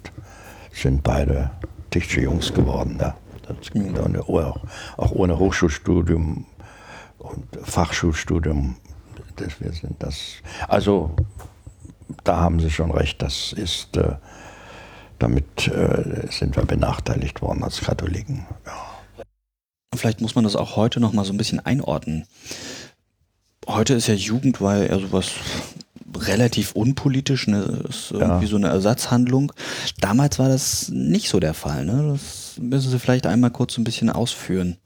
sind beide dichte Jungs geworden. Ja. Das, mhm. auch, auch ohne Hochschulstudium und Fachschulstudium, das, wir sind das. Also da haben Sie schon recht, das ist, äh, damit äh, sind wir benachteiligt worden als Katholiken. Ja. Vielleicht muss man das auch heute noch mal so ein bisschen einordnen. Heute ist ja Jugendweihe eher sowas relativ unpolitisch, ne? ist irgendwie ja. so eine Ersatzhandlung. Damals war das nicht so der Fall. Ne? Das müssen Sie vielleicht einmal kurz ein bisschen ausführen,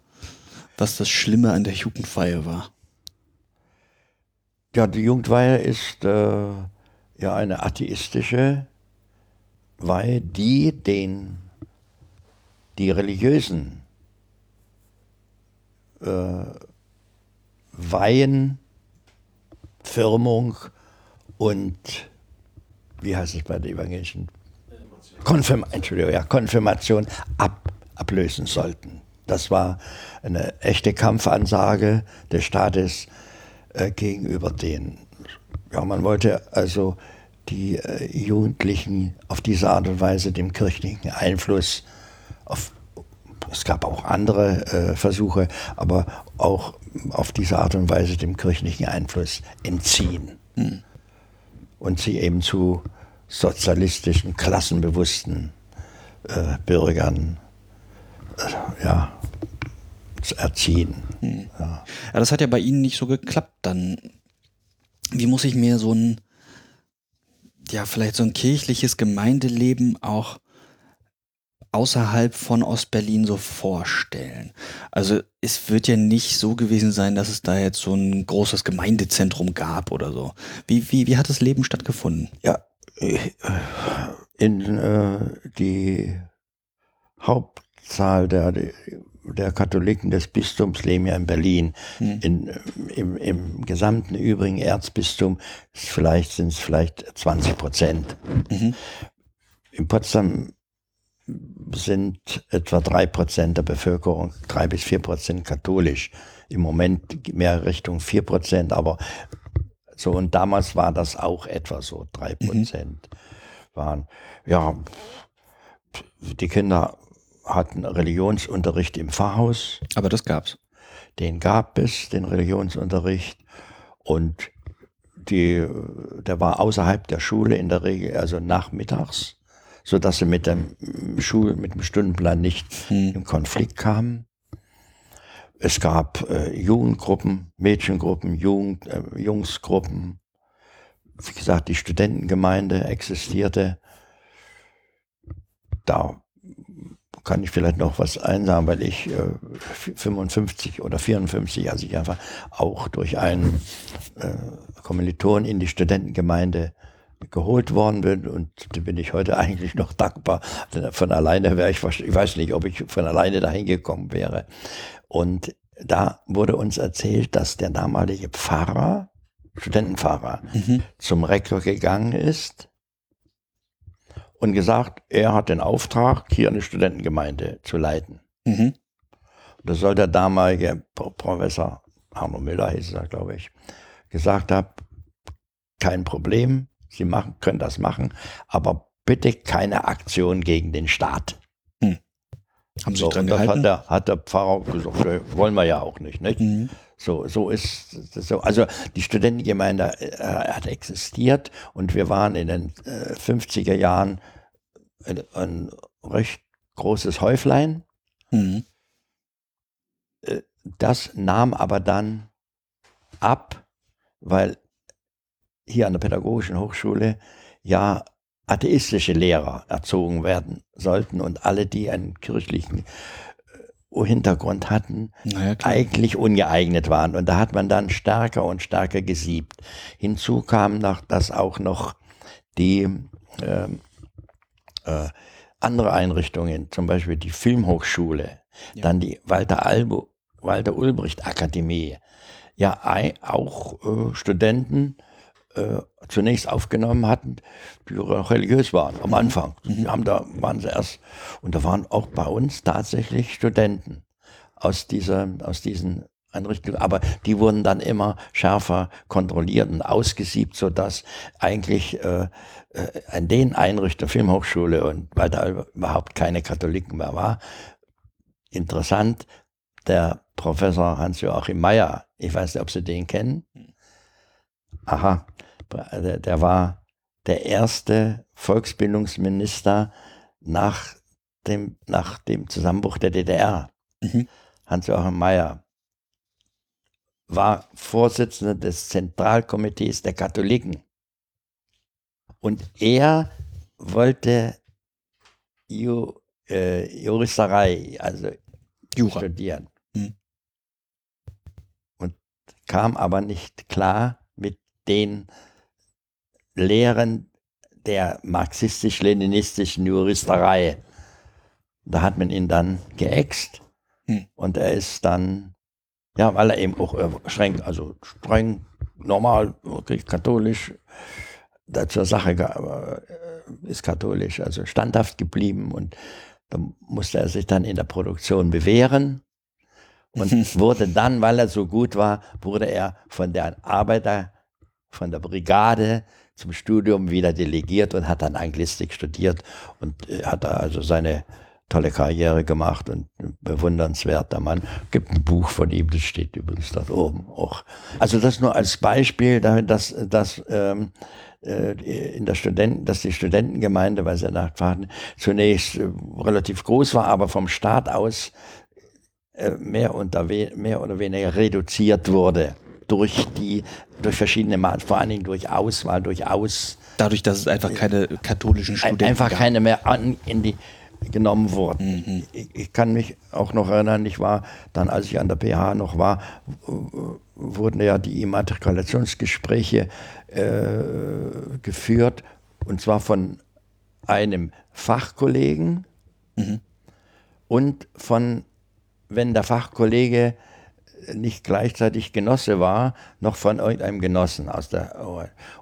was das Schlimme an der Jugendweihe war. Ja, die Jugendweihe ist äh, ja eine atheistische Weihe, die den die religiösen äh, Weihen, Firmung und wie heißt es bei der evangelischen Konfirm Entschuldigung, ja, Konfirmation ab, ablösen sollten. Das war eine echte Kampfansage des Staates äh, gegenüber den. Ja, man wollte also die äh, Jugendlichen auf diese Art und Weise dem kirchlichen Einfluss auf es gab auch andere äh, Versuche, aber auch auf diese Art und Weise dem kirchlichen Einfluss entziehen. Hm. Und sie eben zu sozialistischen, klassenbewussten äh, Bürgern ja, erziehen. Hm. Ja. ja, das hat ja bei Ihnen nicht so geklappt dann. Wie muss ich mir so ein, ja, vielleicht so ein kirchliches Gemeindeleben auch außerhalb von Ostberlin so vorstellen? Also es wird ja nicht so gewesen sein, dass es da jetzt so ein großes Gemeindezentrum gab oder so. Wie, wie, wie hat das Leben stattgefunden? Ja, äh, in äh, die Hauptzahl der, der Katholiken des Bistums leben ja in Berlin. Hm. In, im, Im gesamten übrigen Erzbistum vielleicht sind es vielleicht 20 Prozent. Mhm. In Potsdam sind etwa drei Prozent der Bevölkerung, drei bis vier Prozent katholisch. Im Moment mehr Richtung vier Prozent, aber so und damals war das auch etwa so, drei mhm. Prozent mhm. waren. Ja, die Kinder hatten Religionsunterricht im Pfarrhaus. Aber das gab's. Den gab es, den Religionsunterricht. Und die, der war außerhalb der Schule in der Regel, also nachmittags so dass sie mit dem Schul, mit dem Stundenplan nicht hm. in Konflikt kamen. Es gab äh, Jugendgruppen, Mädchengruppen, Jugend, äh, Jungsgruppen. Wie gesagt, die Studentengemeinde existierte. Da kann ich vielleicht noch was einsagen, weil ich äh, 55 oder 54, als ich einfach auch durch einen äh, Kommiliton in die Studentengemeinde geholt worden bin und da bin ich heute eigentlich noch dankbar. Von alleine wäre ich, ich weiß nicht, ob ich von alleine dahin gekommen wäre. Und da wurde uns erzählt, dass der damalige Pfarrer, Studentenpfarrer, mhm. zum Rektor gegangen ist und gesagt, er hat den Auftrag, hier eine Studentengemeinde zu leiten. Mhm. Das soll der damalige Professor Arno Müller, hieß er, glaube ich, gesagt haben, kein Problem, Sie machen, können das machen, aber bitte keine Aktion gegen den Staat. Hm. Haben Sie so, dran gehalten? Hat der, hat der Pfarrer gesagt, wollen wir ja auch nicht. nicht? Mhm. So, so ist so. Also die Studentengemeinde äh, hat existiert und wir waren in den äh, 50er Jahren ein, ein, recht großes Häuflein. Mhm. Äh, das nahm aber dann ab, weil hier an der Pädagogischen Hochschule ja atheistische Lehrer erzogen werden sollten und alle, die einen kirchlichen Hintergrund hatten, naja, eigentlich ungeeignet waren. Und da hat man dann stärker und stärker gesiebt. Hinzu kam noch, dass auch noch die äh, äh, andere Einrichtungen, zum Beispiel die Filmhochschule, ja. dann die Walter, Albo, Walter Ulbricht Akademie, ja auch äh, Studenten äh, zunächst aufgenommen hatten, die religiös waren am Anfang. Die haben da waren sie erst und da waren auch bei uns tatsächlich Studenten aus dieser aus diesen Einrichtungen, aber die wurden dann immer schärfer kontrolliert und ausgesiebt, so dass eigentlich äh, äh, an den Einrichtungen Filmhochschule und weil da überhaupt keine Katholiken mehr war. Interessant, der Professor Hans-Joachim Meyer, ich weiß nicht, ob Sie den kennen. Aha, der war der erste Volksbildungsminister nach dem, nach dem Zusammenbruch der DDR. Mhm. Hans-Joachim Mayer war Vorsitzender des Zentralkomitees der Katholiken. Und er wollte Ju, äh, Juristerei, also Jura. studieren. Mhm. Und kam aber nicht klar mit den Lehren der marxistisch-leninistischen Juristerei. Da hat man ihn dann geäxt hm. und er ist dann, ja, weil er eben auch streng, also streng, normal, wirklich katholisch, da zur Sache äh, ist katholisch, also standhaft geblieben und da musste er sich dann in der Produktion bewähren und wurde dann, weil er so gut war, wurde er von der Arbeiter, von der Brigade zum Studium wieder delegiert und hat dann Anglistik studiert und äh, hat da also seine tolle Karriere gemacht und bewundernswerter Mann. Gibt ein Buch von ihm, das steht übrigens dort oben auch. Also das nur als Beispiel, dass, dass ähm, äh, in der Studenten, dass die Studentengemeinde bei Senatfahrten zunächst äh, relativ groß war, aber vom Staat aus äh, mehr, unter, mehr oder weniger reduziert wurde durch die, durch verschiedene, vor allen Dingen durch Auswahl, durch Aus. Dadurch, dass es einfach keine katholischen Studenten Einfach gab. keine mehr an, in die, genommen wurden. Mhm. Ich, ich, kann mich auch noch erinnern, ich war dann, als ich an der PH noch war, wurden ja die Immatrikulationsgespräche äh, geführt und zwar von einem Fachkollegen mhm. und von, wenn der Fachkollege nicht gleichzeitig Genosse war, noch von irgendeinem Genossen aus der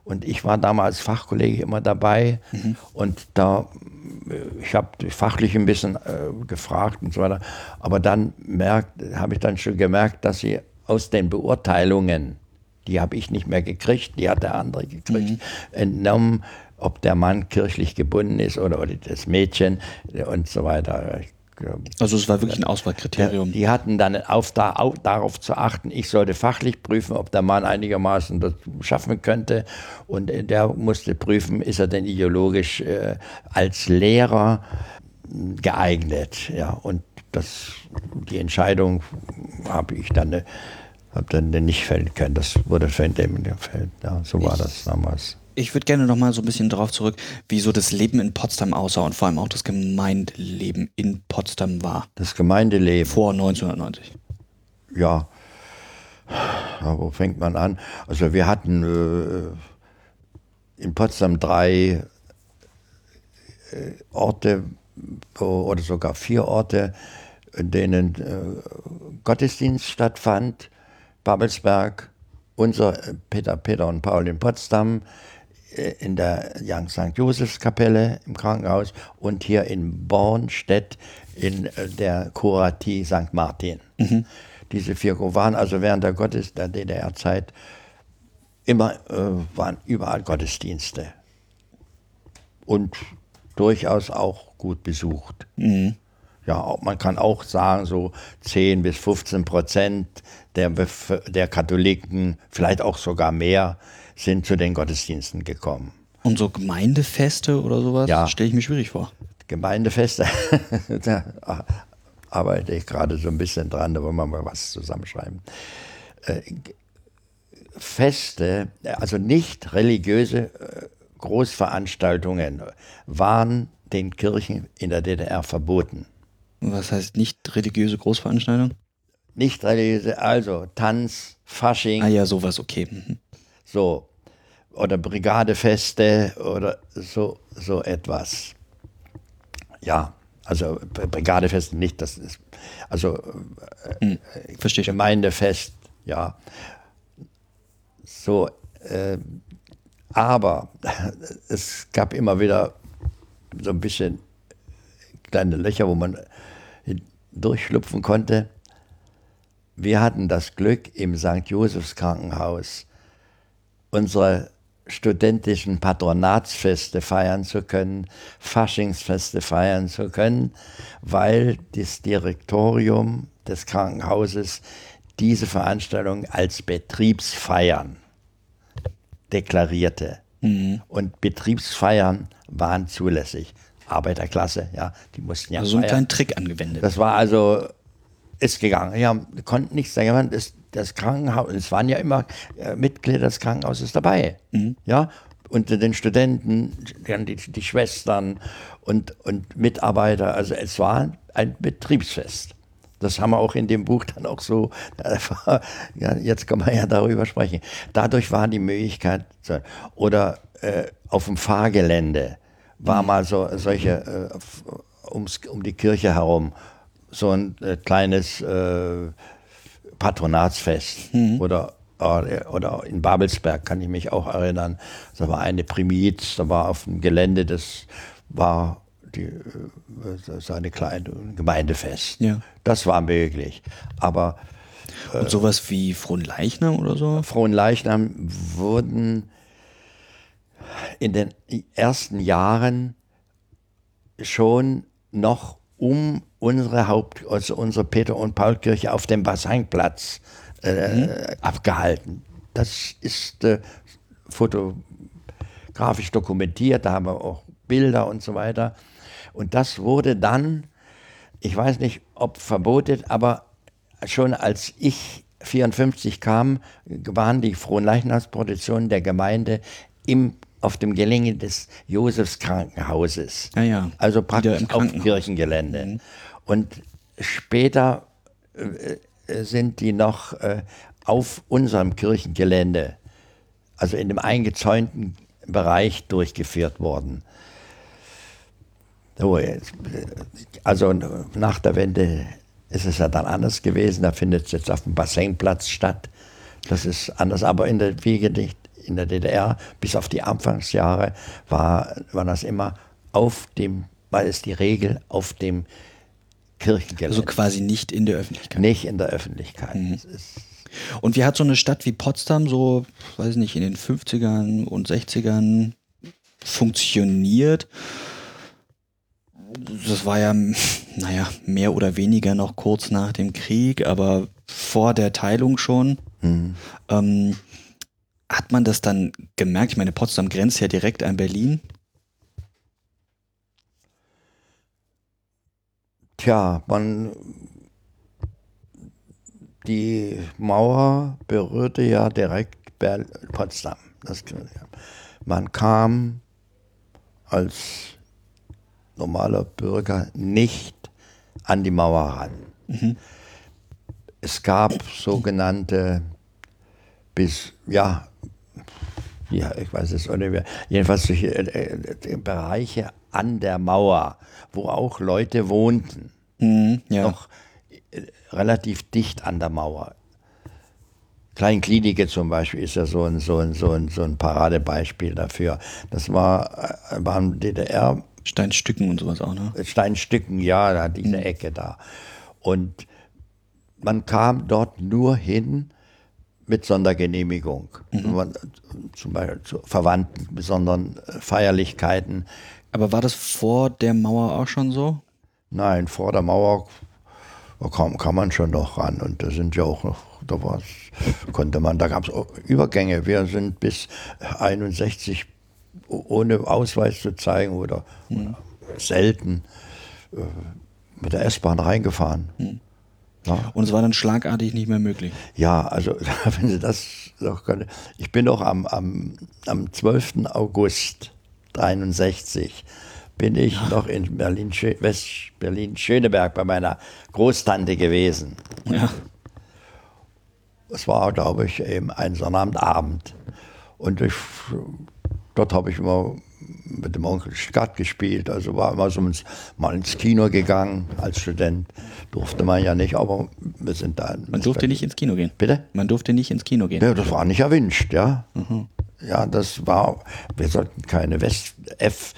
und ich war damals Fachkollege immer dabei mhm. und da ich habe fachlich ein bisschen äh, gefragt und so weiter, aber dann habe ich dann schon gemerkt, dass sie aus den Beurteilungen, die habe ich nicht mehr gekriegt, die hat der andere gekriegt, mhm. entnommen, ob der Mann kirchlich gebunden ist oder, oder das Mädchen und so weiter. Also es war wirklich ein Auswahlkriterium. Die hatten dann auf, da, auf, darauf zu achten, ich sollte fachlich prüfen, ob der Mann einigermaßen das schaffen könnte. Und der musste prüfen, ist er denn ideologisch äh, als Lehrer geeignet. Ja, und das, die Entscheidung habe ich dann, äh, hab dann nicht fällen können. Das wurde von dem gefällt. Ja, so war ich, das damals ich würde gerne noch mal so ein bisschen darauf zurück, wie so das Leben in Potsdam aussah und vor allem auch das Gemeindeleben in Potsdam war. Das Gemeindeleben? Vor 1990. Ja. ja wo fängt man an? Also wir hatten äh, in Potsdam drei äh, Orte oder sogar vier Orte, in denen äh, Gottesdienst stattfand. Babelsberg, unser äh, Peter, Peter und Paul in Potsdam, in der Jan St. Josefs Kapelle im Krankenhaus und hier in Bornstedt in äh, der Kuratie St. Martin. Mhm. Diese vier waren also während der Gottes der DDR-Zeit immer äh, waren überall Gottesdienste und durchaus auch gut besucht. Mhm. Ja, man kann auch sagen, so 10 bis 15 Prozent der, der Katholiken, vielleicht auch sogar mehr, sind zu den Gottesdiensten gekommen. Und so Gemeindefeste oder sowas ja. stelle ich mir schwierig vor. Gemeindefeste, da arbeite ich gerade so ein bisschen dran, da wollen wir mal was zusammenschreiben. Äh, Feste, also nicht religiöse äh, Großveranstaltungen waren den Kirchen in der DDR verboten. Was heißt nicht religiöse Großveranstaltungen? Nicht religiöse, also Tanz, Fasching. Ah ja, sowas, okay. Mhm. So. Oder Brigadefeste oder so, so etwas. Ja, also Brigadefeste nicht, das ist, also hm, verstehe Gemeindefest, ja. So, äh, aber es gab immer wieder so ein bisschen kleine Löcher, wo man durchschlupfen konnte. Wir hatten das Glück, im St. Josephs Krankenhaus unsere studentischen Patronatsfeste feiern zu können, Faschingsfeste feiern zu können, weil das Direktorium des Krankenhauses diese Veranstaltung als Betriebsfeiern deklarierte. Mhm. Und Betriebsfeiern waren zulässig. Arbeiterklasse, ja, die mussten ja. Also so einen kleinen Trick angewendet. Das war also, ist gegangen. Ja, konnten nichts sagen. Das, das Krankenhaus, es waren ja immer äh, Mitglieder des Krankenhauses dabei. Mhm. Ja, unter den Studenten, die, die Schwestern und, und Mitarbeiter. Also es war ein Betriebsfest. Das haben wir auch in dem Buch dann auch so, ja, jetzt kann man ja darüber sprechen. Dadurch war die Möglichkeit, oder äh, auf dem Fahrgelände war mhm. mal so solche, äh, ums, um die Kirche herum, so ein äh, kleines äh, Patronatsfest mhm. oder oder in Babelsberg kann ich mich auch erinnern. Da war eine Primiz, da war auf dem Gelände, das war die, äh, seine kleine Gemeindefest. Ja. Das war möglich. Aber und sowas wie Fronleichnam oder so? Fronleichnam wurden in den ersten Jahren schon noch um unsere Haupt, also unsere Peter- und Paul-Kirche auf dem Bassinplatz äh, mhm. abgehalten. Das ist äh, fotografisch dokumentiert, da haben wir auch Bilder und so weiter. Und das wurde dann, ich weiß nicht, ob verboten, aber schon als ich 54 kam, waren die Fronleichnamsprozessionen der Gemeinde im, auf dem Gelände des Josefs Krankenhauses. Ja, ja. Also praktisch auf Kirchengelände. Mhm. Und später äh, sind die noch äh, auf unserem Kirchengelände, also in dem eingezäunten Bereich durchgeführt worden. Also nach der Wende ist es ja dann anders gewesen. Da findet es jetzt auf dem Bassinplatz statt. Das ist anders, aber in der, wie nicht in der DDR, bis auf die Anfangsjahre, war, war das immer auf dem, war es die Regel, auf dem Kirchengelände. Also quasi nicht in der Öffentlichkeit. Nicht in der Öffentlichkeit. Mhm. Und wie hat so eine Stadt wie Potsdam so, weiß ich nicht, in den 50ern und 60ern funktioniert? Das war ja, naja, mehr oder weniger noch kurz nach dem Krieg, aber vor der Teilung schon. Mhm. Ähm, hat man das dann gemerkt? Ich meine, Potsdam grenzt ja direkt an Berlin. Tja, man, die Mauer berührte ja direkt Berl Potsdam. Das, man kam als normaler Bürger nicht an die Mauer ran. Mhm. Es gab sogenannte bis, ja, ja, ich weiß es auch nicht mehr, jedenfalls solche äh, äh, Bereiche an der Mauer, wo auch Leute wohnten, mhm, ja. noch äh, relativ dicht an der Mauer. Kleinklinike zum Beispiel ist ja so ein, so ein, so ein, so ein Paradebeispiel dafür. Das war, äh, waren DDR. Steinstücken und sowas auch, ne? Steinstücken, ja, diese mhm. Ecke da. Und man kam dort nur hin, mit Sondergenehmigung. Mhm. Zum Beispiel zu Verwandten, besonderen äh, Feierlichkeiten. Aber war das vor der Mauer auch schon so? Nein, vor der Mauer kam, kam man schon noch ran. Und da sind ja auch noch, da war's, konnte man, da gab es Übergänge. Wir sind bis 61 ohne Ausweis zu zeigen oder, mhm. selten äh, mit der S-Bahn reingefahren. Mhm. Ja. Und es war dann schlagartig nicht mehr möglich. Ja, also wenn Sie das noch können. Ich bin doch am, am, am 12. August 63 bin ich ja. noch in Berlin, West-Berlin, Schöneberg bei meiner Großtante gewesen. Ja. Es war, glaube ich, eben ein Sonnabendabend. Und ich, dort habe ich immer mit dem Onkel Skat gespielt, also war immer so mal ins Kino gegangen als Student. Durfte man ja nicht, aber wir sind da. Man durfte nicht ins Kino gehen. Bitte? Man durfte nicht ins Kino gehen. Ja, das war nicht erwünscht, ja. Mhm. Ja, das war, wir sollten keine West, F,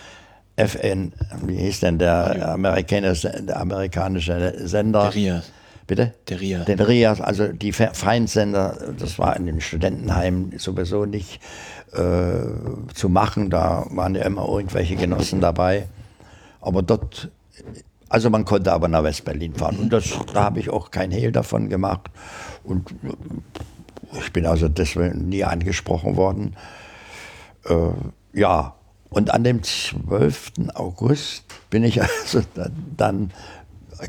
FN, wie hieß denn der amerikanische, der amerikanische Sender? Der RIAS. Bitte? Der RIAS. Den RIAS, also die Feindsender, das war in den Studentenheimen sowieso nicht äh, zu machen. Da waren ja immer irgendwelche Genossen dabei. Aber dort, also man konnte aber nach West-Berlin fahren. Und das, da habe ich auch kein Hehl davon gemacht. Und ich bin also deswegen nie angesprochen worden. äh, ja, und an dem 12. August bin ich also dann,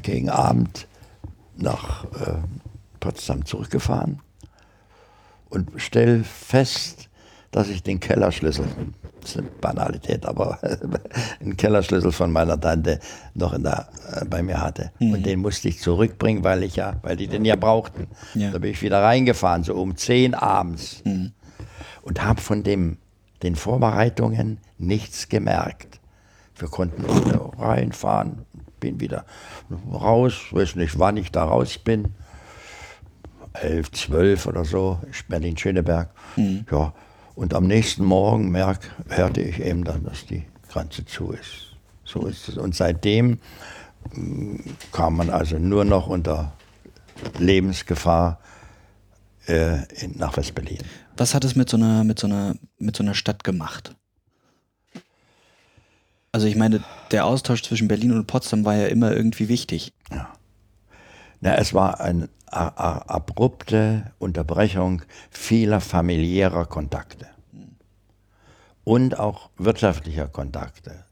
gegen Abend nach äh, Potsdam zurückgefahren und stelle fest, dass ich den Kellerschlüssel, das ist eine Banalität, aber einen Kellerschlüssel von meiner Tante noch in der, äh, bei mir hatte. Mhm. Und den musste ich zurückbringen, weil ich ja, weil die den ja brauchten. Ja. Da bin ich wieder reingefahren, so um 10 abends. Mhm. Und habe von dem, den Vorbereitungen nichts gemerkt. Wir konnten reinfahren, bin wieder raus, weiß nicht, wann ich da raus bin. 11, 12 oder so, Berlin-Schöneberg. Mhm. Ja, und am nächsten Morgen merk, hörte ich eben dann, dass die Grenze zu ist. So ist es. Und seitdem mm, kam man also nur noch unter Lebensgefahr äh, in, nach West-Berlin. Was hat es mit so, einer, mit, so einer, mit so einer Stadt gemacht? Also ich meine, der Austausch zwischen Berlin und Potsdam war ja immer irgendwie wichtig. Ja. Na, es war eine abrupte Unterbrechung vieler familiärer Kontakte und auch wirtschaftlicher Kontakte,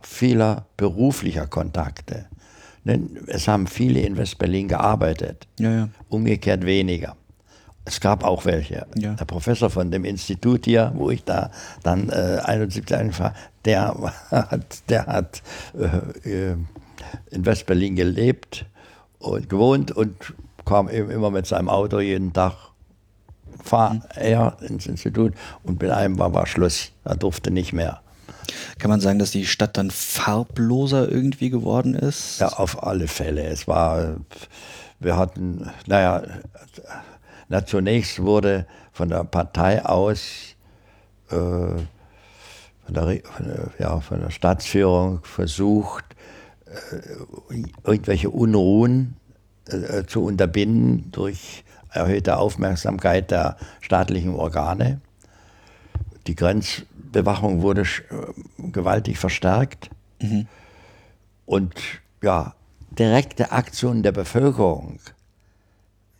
vieler beruflicher Kontakte. Denn es haben viele in West-Berlin gearbeitet, ja, ja. umgekehrt weniger. Es gab auch welche. Ja. Der Professor von dem Institut hier, wo ich da dann äh, 71 war, der hat, der hat äh, in West-Berlin gelebt und gewohnt und kam eben immer mit seinem Auto jeden Tag, fahr mhm. er ins Institut und mit einem war, war Schluss. Er durfte nicht mehr. Kann man sagen, dass die Stadt dann farbloser irgendwie geworden ist? Ja, auf alle Fälle. Es war, wir hatten, naja, na, zunächst wurde von der Partei aus, äh, von, der, von, der, ja, von der Staatsführung versucht, irgendwelche Unruhen äh, zu unterbinden durch erhöhte Aufmerksamkeit der staatlichen Organe. Die Grenzbewachung wurde äh, gewaltig verstärkt. Mhm. Und ja, direkte Aktionen der Bevölkerung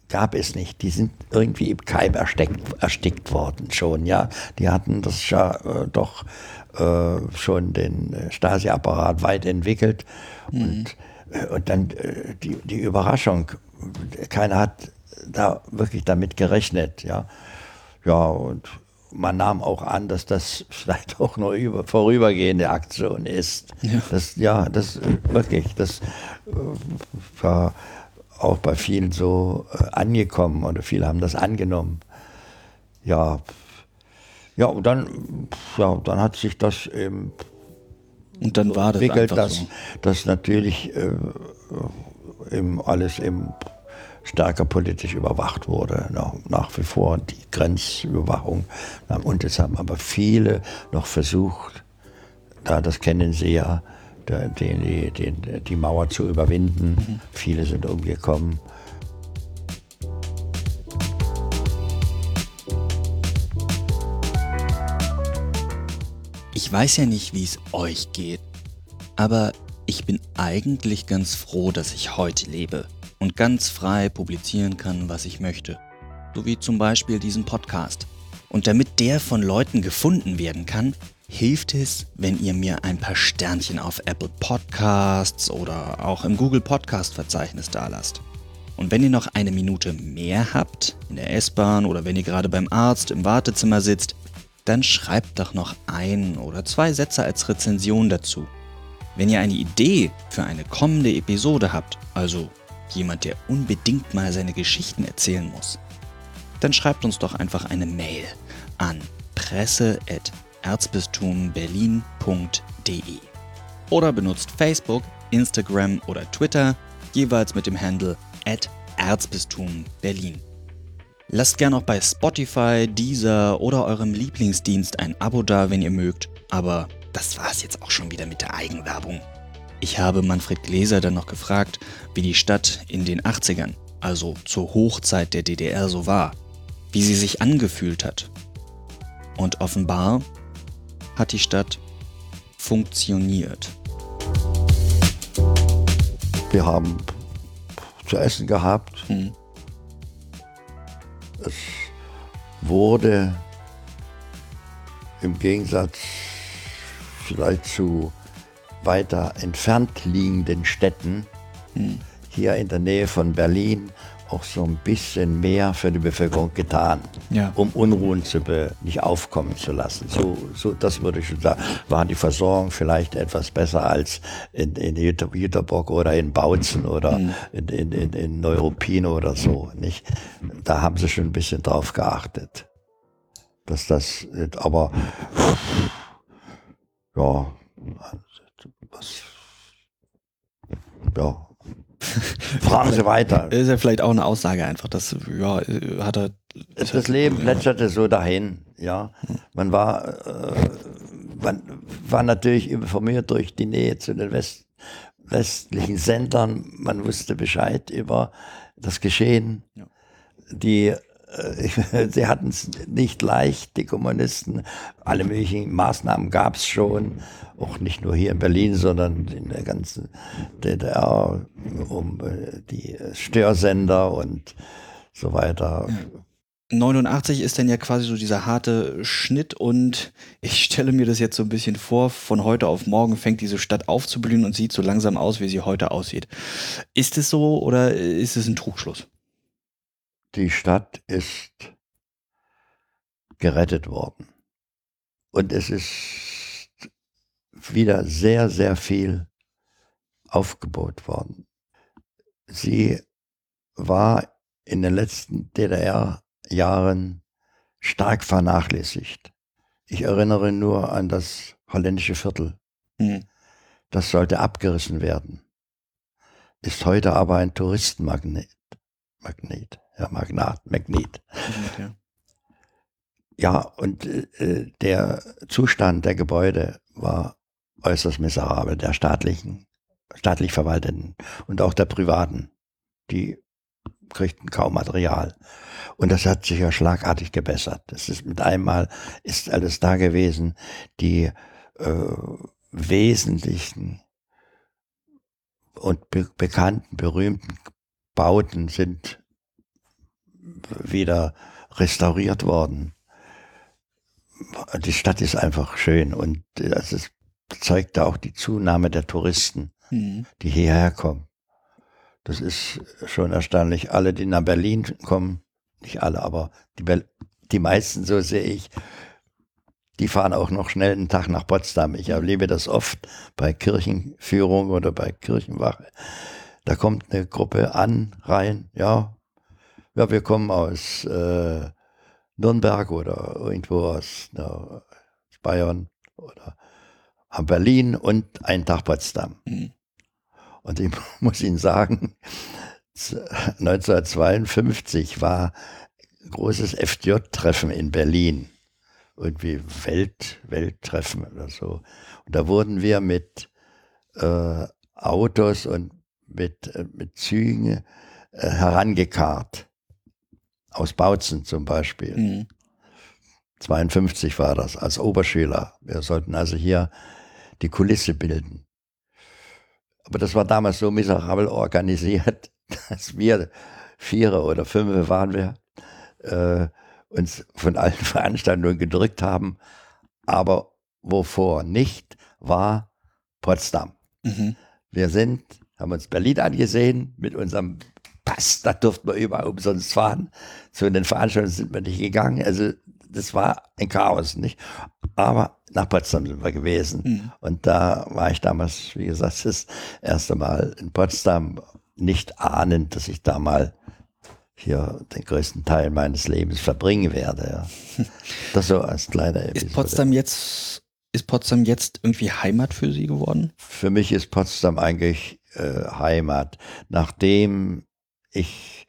gab es nicht. Die sind irgendwie im Keim erstickt, erstickt worden schon. Ja, die hatten das ja äh, doch äh, schon den Stasi-Apparat weit entwickelt mhm. und äh, und dann äh, die, die Überraschung, keiner hat da wirklich damit gerechnet, ja. Ja, und man nahm auch an, dass das vielleicht auch nur über, vorübergehende Aktion ist. Ja. Das, ja, das äh, wirklich, das war auch bei vielen so angekommen oder viele haben das angenommen. Ja, ja, und dann, ja, dann hat sich das eben und dann war das entwickelt, dass, so. dass natürlich äh, eben alles eben stärker politisch überwacht wurde, nach, nach wie vor die Grenzüberwachung. Und es haben aber viele noch versucht, da das kennen Sie ja, die, die, die Mauer zu überwinden. Mhm. Viele sind umgekommen. Ich weiß ja nicht, wie es euch geht, aber ich bin eigentlich ganz froh, dass ich heute lebe und ganz frei publizieren kann, was ich möchte. So wie zum Beispiel diesen Podcast. Und damit der von Leuten gefunden werden kann, hilft es, wenn ihr mir ein paar Sternchen auf Apple Podcasts oder auch im Google Podcast Verzeichnis dalasst. Und wenn ihr noch eine Minute mehr habt, in der S-Bahn oder wenn ihr gerade beim Arzt im Wartezimmer sitzt, dann schreibt doch noch ein oder zwei Sätze als Rezension dazu. Wenn ihr eine Idee für eine kommende Episode habt, also jemand, der unbedingt mal seine Geschichten erzählen muss, dann schreibt uns doch einfach eine Mail an presse.erzbistumberlin.de oder benutzt Facebook, Instagram oder Twitter jeweils mit dem Handle Erzbistumberlin. Lasst gerne auch bei Spotify, Deezer oder eurem Lieblingsdienst ein Abo da, wenn ihr mögt. Aber das war es jetzt auch schon wieder mit der Eigenwerbung. Ich habe Manfred Gläser dann noch gefragt, wie die Stadt in den 80ern, also zur Hochzeit der DDR so war, wie sie sich angefühlt hat. Und offenbar hat die Stadt funktioniert. Wir haben zu essen gehabt. Hm. Es wurde im Gegensatz vielleicht zu weiter entfernt liegenden Städten, hm. hier in der Nähe von Berlin, auch so ein bisschen mehr für die Bevölkerung getan, ja. um Unruhen zu nicht aufkommen zu lassen. So, so, das würde ich schon sagen, war die Versorgung vielleicht etwas besser als in, in Jüterbock oder in Bautzen oder mhm. in, in, in, in Neuruppin oder so. Nicht? Da haben sie schon ein bisschen drauf geachtet. Dass das, aber ja, was, ja, Fragen Sie weiter. Ist ja vielleicht auch eine Aussage einfach, dass, ja, hat er. Das Leben plätscherte so dahin, ja. Man war, äh, man war natürlich informiert durch die Nähe zu den West, westlichen Sendern. Man wusste Bescheid über das Geschehen. Ja. Die sie hatten es nicht leicht, die Kommunisten. Alle möglichen Maßnahmen gab es schon, auch nicht nur hier in Berlin, sondern in der ganzen DDR, um äh, die Störsender und so weiter. 89 ist dann ja quasi so dieser harte Schnitt und ich stelle mir das jetzt so ein bisschen vor, von heute auf morgen fängt diese Stadt aufzublühen und sieht so langsam aus, wie sie heute aussieht. Ist es so oder ist es ein Trugschluss? Die Stadt ist gerettet worden. Und es ist wieder sehr, sehr viel aufgebaut worden. Sie war in den letzten DDR-Jahren stark vernachlässigt. Ich erinnere nur an das holländische Viertel. Mhm. Das sollte abgerissen werden. Ist heute aber ein Touristenmagnet. Magnet ja, Magnat, Magnet. Ja. ja, und äh, der Zustand der Gebäude war äußerst miserabel, der staatlichen, staatlich verwalteten und auch der privaten. Die kriegten kaum Material. Und das hat sich ja schlagartig gebessert. Das ist mit einmal ist alles da gewesen. Die äh, wesentlichen und be bekannten, berühmten Bauten sind wieder restauriert worden. Die Stadt ist einfach schön und das ist, zeigt auch die Zunahme der Touristen, mhm. die hierher kommen. Das ist schon erstaunlich. Alle, die nach Berlin kommen, nicht alle, aber die, die meisten, so sehe ich, die fahren auch noch schnell einen Tag nach Potsdam. Ich erlebe das oft bei Kirchenführung oder bei Kirchenwache. Da kommt eine Gruppe an, rein, ja, ja, wir kommen aus äh, Nürnberg oder irgendwo aus na, Bayern oder Berlin und einen Tag Potsdam. Mhm. Und ich muss Ihnen sagen, 1952 war großes FJ-Treffen in Berlin. Irgendwie Welt, Welttreffen oder so. Und da wurden wir mit äh, Autos und mit, äh, mit Zügen äh, herangekarrt aus Bautzen zum Beispiel. Mhm. 52 war das, als Oberschüler. Wir sollten also hier die Kulisse bilden. Aber das war damals so miserabel organisiert, dass wir, vier oder fünf waren wir, äh, uns von allen Veranstaltungen gedrückt haben. Aber wovor nicht, war Potsdam. Mhm. Wir sind, haben uns Berlin angesehen mit unserem Pass, da durften wir überall umsonst fahren. Zu den Veranstaltungen sind wir nicht gegangen. Also das war ein Chaos, nicht? Aber nach Potsdam sind wir gewesen. Mhm. Und da war ich damals, wie gesagt, das erste Mal in Potsdam, nicht ahnend, dass ich da mal hier den größten Teil meines Lebens verbringen werde. Ja. Das so als kleiner Episode. Ist Potsdam jetzt, ist Potsdam jetzt irgendwie Heimat für Sie geworden? Für mich ist Potsdam eigentlich äh, Heimat. Nachdem ich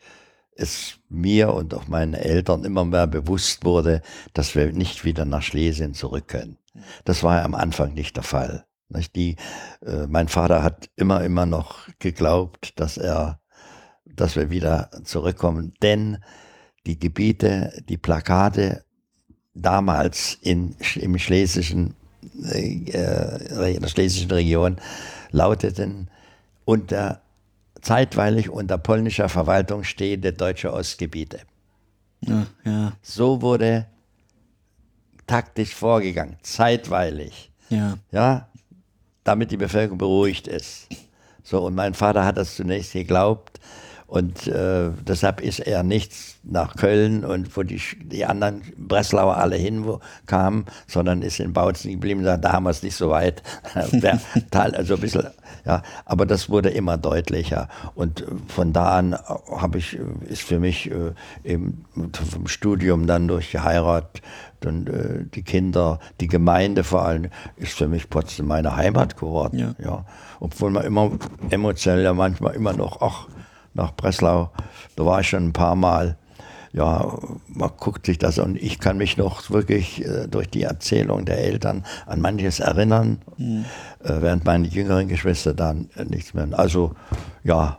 es mir und auch meinen Eltern immer mehr bewusst wurde, dass wir nicht wieder nach Schlesien zurück können. Das war am Anfang nicht der Fall. Die, äh, mein Vater hat immer, immer noch geglaubt, dass er, dass wir wieder zurückkommen, denn die Gebiete, die Plakate damals in, im schlesischen, äh, in der schlesischen Region lauteten unter zeitweilig unter polnischer Verwaltung stehende deutsche Ostgebiete. Ja, ja. So wurde taktisch vorgegangen, zeitweilig. Ja. Ja, damit die Bevölkerung beruhigt ist. So, und mein Vater hat das zunächst geglaubt und äh, deshalb ist er nicht nach Köln und wo die, die anderen Breslauer alle hin wo, kamen, sondern ist in Bautzen geblieben. Da haben wir es nicht so weit. Der Teil, also ein bisschen, ja, aber das wurde immer deutlicher. Und von da an habe ich, ist für mich äh, eben vom Studium dann durch die Heirat dann äh, die Kinder, die Gemeinde vor allem, ist für mich Potsdam meine Heimat geworden. Ja. ja. Obwohl man immer emotionell ja manchmal immer noch, ach, nach Breslau. Da war ich schon ein paar Mal. Ja, man guckt sich das und ich kann mich noch wirklich äh, durch die Erzählung der Eltern an manches erinnern, mhm. äh, während meine jüngeren Geschwister dann äh, nichts mehr. Also ja,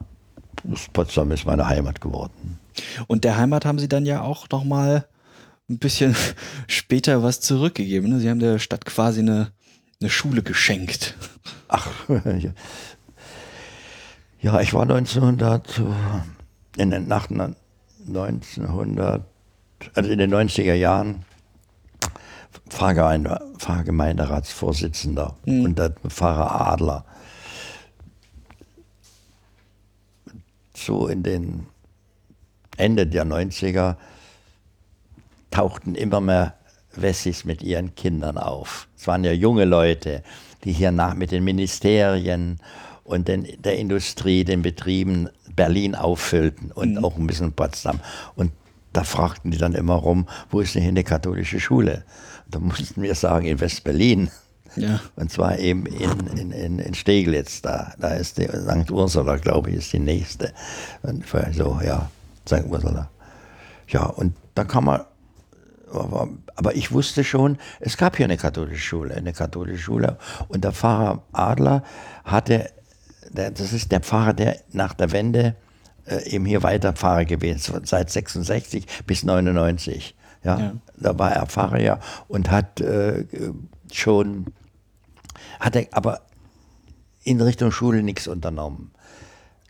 Potsdam ist meine Heimat geworden. Und der Heimat haben Sie dann ja auch noch mal ein bisschen später was zurückgegeben. Ne? Sie haben der Stadt quasi eine, eine Schule geschenkt. Ach, Ja, ich war 1900, in den, nach 1900, also in den 90er Jahren Pfarrgemeinde, Pfarrgemeinderatsvorsitzender mhm. und der Pfarrer Adler. So in den Ende der 90er tauchten immer mehr Wessis mit ihren Kindern auf. Es waren ja junge Leute, die hier nach mit den Ministerien und den, der Industrie, den Betrieben Berlin auffüllten und mhm. auch ein bisschen Potsdam. Und da fragten die dann immer rum, wo ist denn hier eine katholische Schule? Da mussten wir sagen, in West-Berlin. Ja. Und zwar eben in, in, in, Steglitz, da, da ist die St. Ursula, glaube ich, ist die nächste. Und so, ja, St. Ursula. Ja, und da kann man, aber, aber ich wusste schon, es gab hier eine katholische Schule, eine katholische Schule. Und der Pfarrer Adler hatte das ist der Pfarrer, der nach der Wende äh, eben hier weiter Pfarrer gewesen ist, seit 66 bis 99. Ja, ja. da war er Pfarrer ja und hat äh, schon, hatte aber in Richtung Schule nichts unternommen.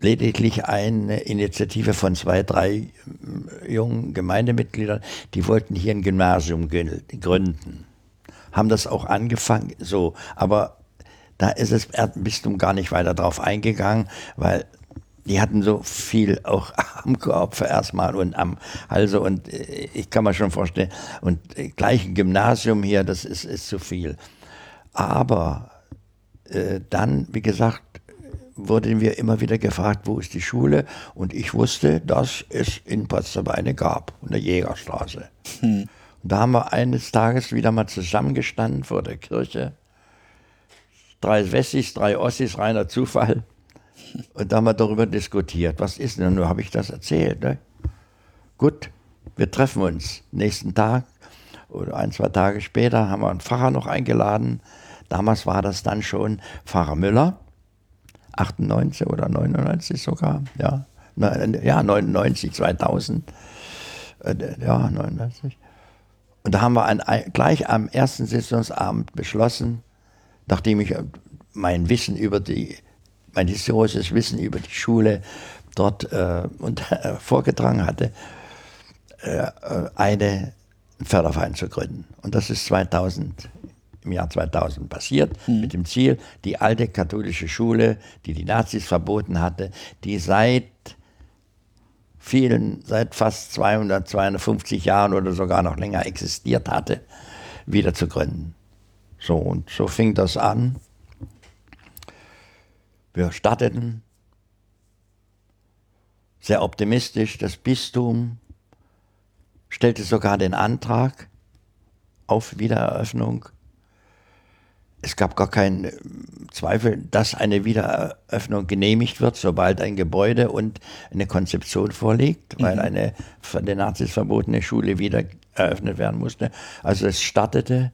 Lediglich eine Initiative von zwei, drei äh, jungen Gemeindemitgliedern, die wollten hier ein Gymnasium gründen. Haben das auch angefangen, so, aber da ist das Erzbistum gar nicht weiter drauf eingegangen, weil die hatten so viel auch am Kopf erstmal und am Halse und äh, ich kann mir schon vorstellen, und gleich ein Gymnasium hier, das ist, ist zu viel. Aber äh, dann, wie gesagt, wurden wir immer wieder gefragt, wo ist die Schule? Und ich wusste, dass es in Potsdam eine gab, in der Jägerstraße. Hm. Und da haben wir eines Tages wieder mal zusammengestanden vor der Kirche drei Wessis, drei Ossis, reiner Zufall. Und da haben wir darüber diskutiert. Was ist denn? Nur habe ich das erzählt. Ne? Gut, wir treffen uns. Nächsten Tag oder ein, zwei Tage später haben wir einen Pfarrer noch eingeladen. Damals war das dann schon Pfarrer Müller, 98 oder 99 sogar. Ja, ja 99, 2000. Äh, ja, 99. Und da haben wir ein, gleich am ersten Sitzungsabend beschlossen, nachdem ich äh, mein Wissen über die, mein historisches Wissen über die Schule dort äh, und, äh, vorgetragen hatte, äh, äh einen Förderverein zu gründen. Und das ist 2000, im Jahr 2000 passiert, mhm. mit dem Ziel, die alte katholische Schule, die die Nazis verboten hatte, die seit vielen, seit fast 200, 250 Jahren oder sogar noch länger existiert hatte, wieder zu gründen. So, und so fing das an. Wir starteten sehr optimistisch. Das Bistum stellte sogar den Antrag auf Wiedereröffnung. Es gab gar keinen äh, Zweifel, dass eine Wiedereröffnung genehmigt wird, sobald ein Gebäude und eine Konzeption vorliegt, weil mhm. eine von den Nazis verbotene Schule wieder eröffnet werden musste. Also es startete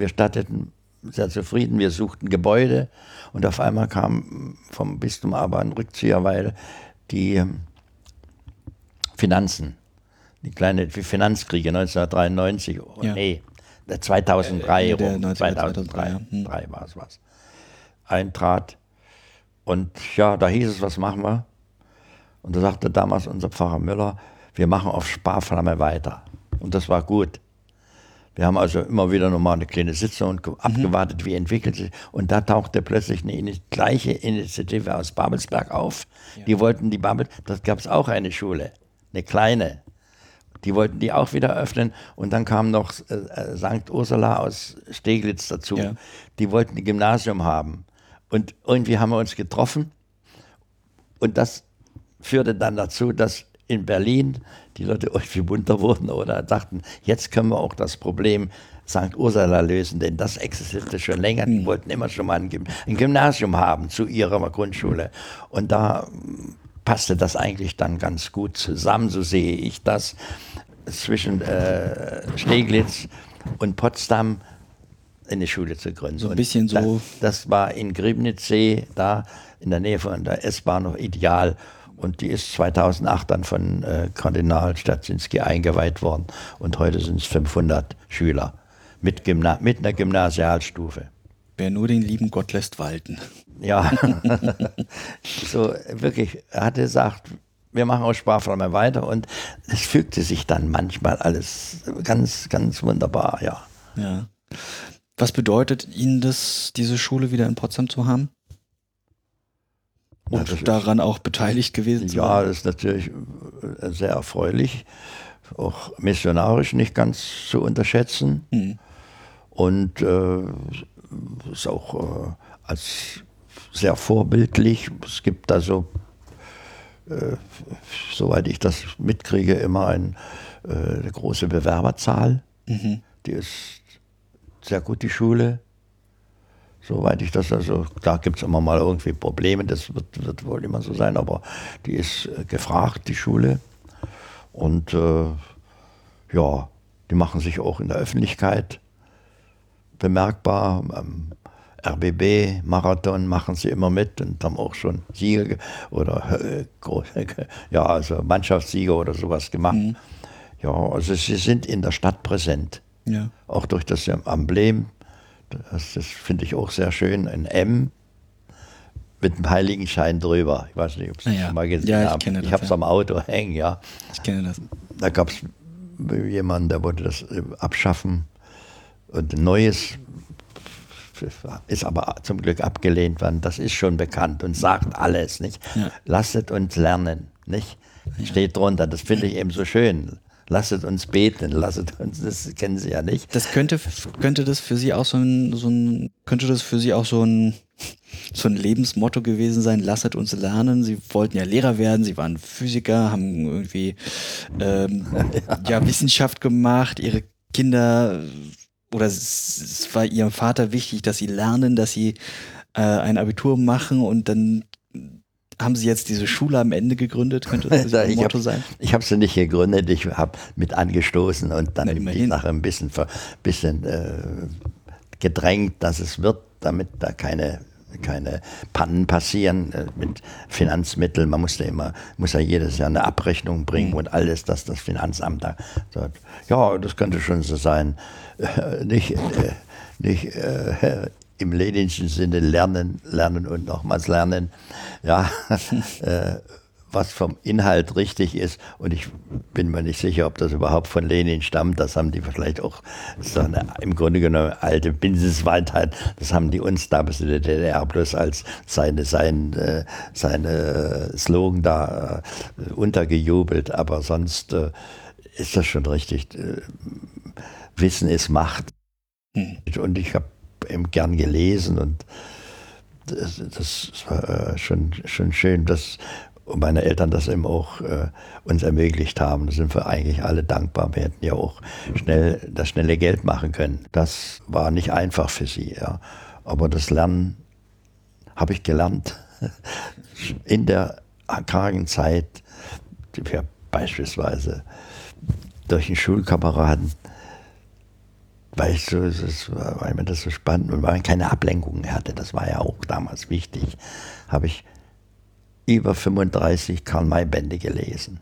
wir starteten sehr zufrieden, wir suchten Gebäude und auf einmal kam vom Bistum aber ein Rückzieher, weil die ähm, Finanzen, die kleine Finanzkriege 1993, ja. nee, 2003 äh, rum, 2003, 2003 hm. war es was, eintrat. Und ja, da hieß es, was machen wir? Und da sagte damals unser Pfarrer Müller, wir machen auf Sparflamme weiter. Und das war gut. Wir haben also immer wieder nochmal eine kleine Sitzung und mhm. abgewartet, wie entwickelt sich. Und da tauchte plötzlich eine gleiche Initiative aus Babelsberg auf. Ja. Die wollten die Babel, das gab es auch eine Schule, eine kleine. Die wollten die auch wieder öffnen. Und dann kam noch äh, äh St. Ursula aus Steglitz dazu. Ja. Die wollten ein Gymnasium haben. Und irgendwie haben wir uns getroffen. Und das führte dann dazu, dass in Berlin die Leute irgendwie bunter wurden oder dachten, jetzt können wir auch das Problem St. Ursula lösen, denn das existierte schon länger. Die hm. wollten immer schon mal ein, Gymnasium haben zu ihrer Grundschule. Und da passte das eigentlich dann ganz gut zusammen, so sehe ich das, zwischen äh, Steglitz und Potsdam eine Schule zu gründen. So ein bisschen so. Das, das war in Griebnitzsee, da in der Nähe von der S-Bahn noch ideal. Und die ist 2008 dann von äh, Kardinal Stadzinski eingeweiht worden. Und heute sind es 500 Schüler mit, Gymna mit einer Gymnasialstufe. Wer nur den lieben Gott lässt walten. Ja, so wirklich, er hatte gesagt, wir machen auch sparfrei weiter und es fügte sich dann manchmal alles ganz, ganz wunderbar, ja. Ja. Was bedeutet Ihnen das, diese Schule wieder in Potsdam zu haben? Und ja, daran ist, auch beteiligt gewesen zu Ja, das ist natürlich äh, sehr erfreulich, auch missionarisch nicht ganz zu unterschätzen. Hm. Und äh, ist auch äh, als sehr vorbildlich. Es gibt da so, äh, soweit ich das mitkriege, immer ein, äh, eine große Bewerberzahl. Mhm. Die ist sehr gut, die Schule. Soweit ich das, also da gibt es immer mal irgendwie Probleme, das wird, wird, wohl immer so sein, aber die ist äh, gefragt, die Schule. Und äh, ja, die machen sich auch in der Öffentlichkeit bemerkbar. Am RBB-Marathon machen sie immer mit und haben auch schon Siege oder äh, ja, also Mannschaftssiege oder sowas gemacht. Mhm. Ja, also sie sind in der Stadt präsent. Ja. Auch durch das Emblem, das, das finde ich auch sehr schön, ein M mit einem Heiligenschein drüber. Ich weiß nicht, ob Sie ah, ja. das mal gesehen ja, ich haben. Kenne ich habe es ja. am Auto hängen, ja. Ich kenne das. Da gab es jemanden, der wollte das äh, abschaffen und ein neues ist aber zum Glück abgelehnt worden. Das ist schon bekannt und sagt alles, nicht? Ja. Lasset uns lernen, nicht? Steht drunter. Das finde ich eben so schön. Lasset uns beten, lasset uns, das kennen Sie ja nicht. Das könnte, könnte das für Sie auch so ein, so ein, könnte das für Sie auch so ein, so ein Lebensmotto gewesen sein, lasset uns lernen. Sie wollten ja Lehrer werden, Sie waren Physiker, haben irgendwie ähm, ja. ja Wissenschaft gemacht, Ihre Kinder oder es, war ihrem Vater wichtig, dass sie lernen, dass sie äh, ein Abitur machen und dann haben Sie jetzt diese Schule am Ende gegründet? Könnte das ein Motto hab, sein? Ich habe sie nicht gegründet, ich habe mit angestoßen und dann Na, die Sache ein bisschen, bisschen äh, gedrängt, dass es wird, damit da keine keine Pannen passieren äh, mit Finanzmitteln. Man muss ja immer, muss ja jedes Jahr eine Abrechnung bringen mhm. und alles, dass das Finanzamt da sagt, ja, das könnte schon so sein. Äh, nicht, äh, nicht äh, im leninschen Sinne lernen, lernen und nochmals lernen. Ja, äh, was vom Inhalt richtig ist. Und ich bin mir nicht sicher, ob das überhaupt von Lenin stammt. Das haben die vielleicht auch, das ist eine, im Grunde genommen alte Binsesweitheit. Das haben die uns damals in der DDR bloß als seine, sein, äh, seine Slogan da äh, untergejubelt. Aber sonst äh, ist das schon richtig. Äh, Wissen ist Macht. Hm. Und ich habe eben gern gelesen und das, das war äh, schon, schon schön, dass meine Eltern das eben auch äh, uns ermöglicht haben. Da sind wir eigentlich alle dankbar. Wir hätten ja auch schnell das schnelle Geld machen können. Das war nicht einfach für sie. Ja. Aber das Lernen habe ich gelernt. In der kargen Zeit, ja, beispielsweise durch einen Schulkameraden, weil ich so, das war, weil mir das so spannend und weil man keine Ablenkungen hatte, das war ja auch damals wichtig, habe ich über 35 Karl-May-Bände gelesen.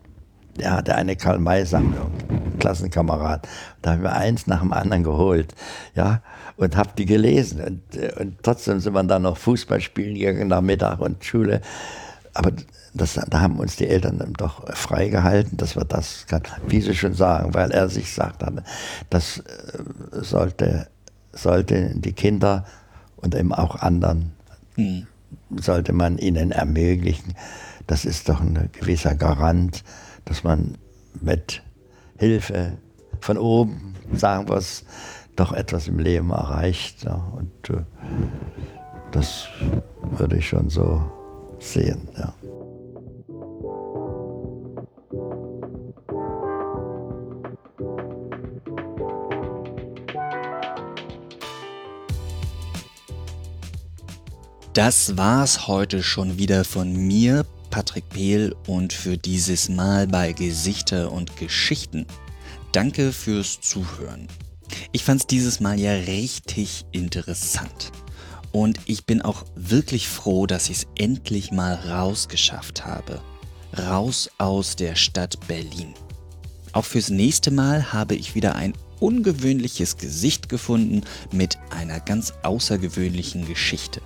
Der hatte eine Karl-May-Sammlung, Klassenkamerad. Da haben wir eins nach dem anderen geholt, ja, und habe die gelesen. Und, und trotzdem sind wir dann noch Fußball spielen gegangen nach Mittag und Schule. Aber das, da haben uns die Eltern doch freigehalten, dass wir das, kann, wie Sie schon sagen, weil er sich sagt, das äh, sollte, sollte die Kinder und eben auch anderen, mhm. sollte man ihnen ermöglichen. Das ist doch ein gewisser Garant, dass man mit Hilfe von oben, sagen wir es, doch etwas im Leben erreicht. Ja. Und äh, das würde ich schon so sehen. Ja. Das war's heute schon wieder von mir, Patrick Pehl, und für dieses Mal bei Gesichter und Geschichten. Danke fürs Zuhören. Ich fand's dieses Mal ja richtig interessant. Und ich bin auch wirklich froh, dass ich es endlich mal rausgeschafft habe. Raus aus der Stadt Berlin. Auch fürs nächste Mal habe ich wieder ein ungewöhnliches Gesicht gefunden mit einer ganz außergewöhnlichen Geschichte.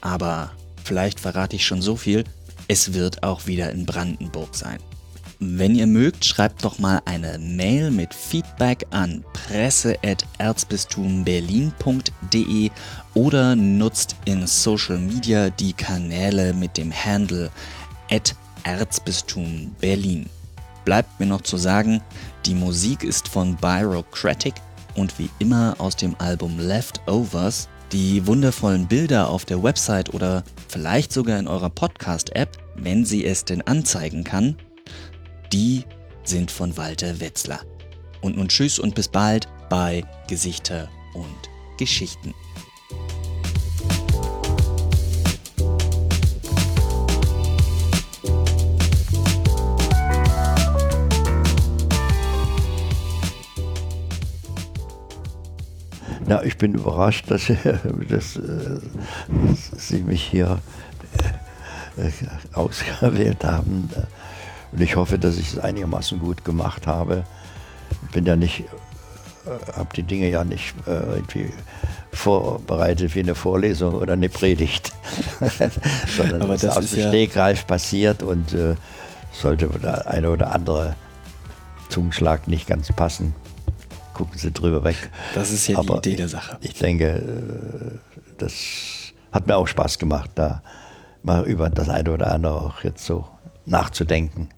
Aber vielleicht verrate ich schon so viel, es wird auch wieder in Brandenburg sein. Wenn ihr mögt, schreibt doch mal eine Mail mit Feedback an presse.erzbistumberlin.de oder nutzt in Social Media die Kanäle mit dem Handle Erzbistum Berlin. Bleibt mir noch zu sagen, die Musik ist von Byrocratic und wie immer aus dem Album Leftovers. Die wundervollen Bilder auf der Website oder vielleicht sogar in eurer Podcast-App, wenn sie es denn anzeigen kann, die sind von Walter Wetzler. Und nun tschüss und bis bald bei Gesichter und Geschichten. Na, ich bin überrascht, dass, dass, äh, dass Sie mich hier äh, ausgewählt haben. Und ich hoffe, dass ich es einigermaßen gut gemacht habe. Ich bin ja nicht, äh, habe die Dinge ja nicht irgendwie vorbereitet wie eine Vorlesung oder eine Predigt, sondern Aber das ist aus dem ja Stegreif passiert und äh, sollte der eine oder andere Zungenschlag nicht ganz passen gucken Sie drüber weg. Das ist ja Aber die Idee der Sache. Ich denke, äh, das hat mir auch Spaß gemacht, da mal über das eine oder andere auch jetzt so nachzudenken.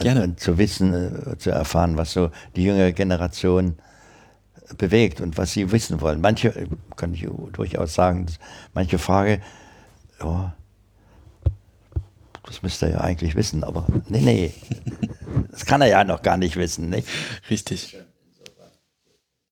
Gerne. Und zu wissen, äh, zu erfahren, was so die jüngere Generation bewegt und was sie wissen wollen. Manche, kann ich durchaus sagen, manche Frage, oh, das müsste er ja eigentlich wissen, aber nee, nee, das kann er ja noch gar nicht wissen. Nicht? Richtig.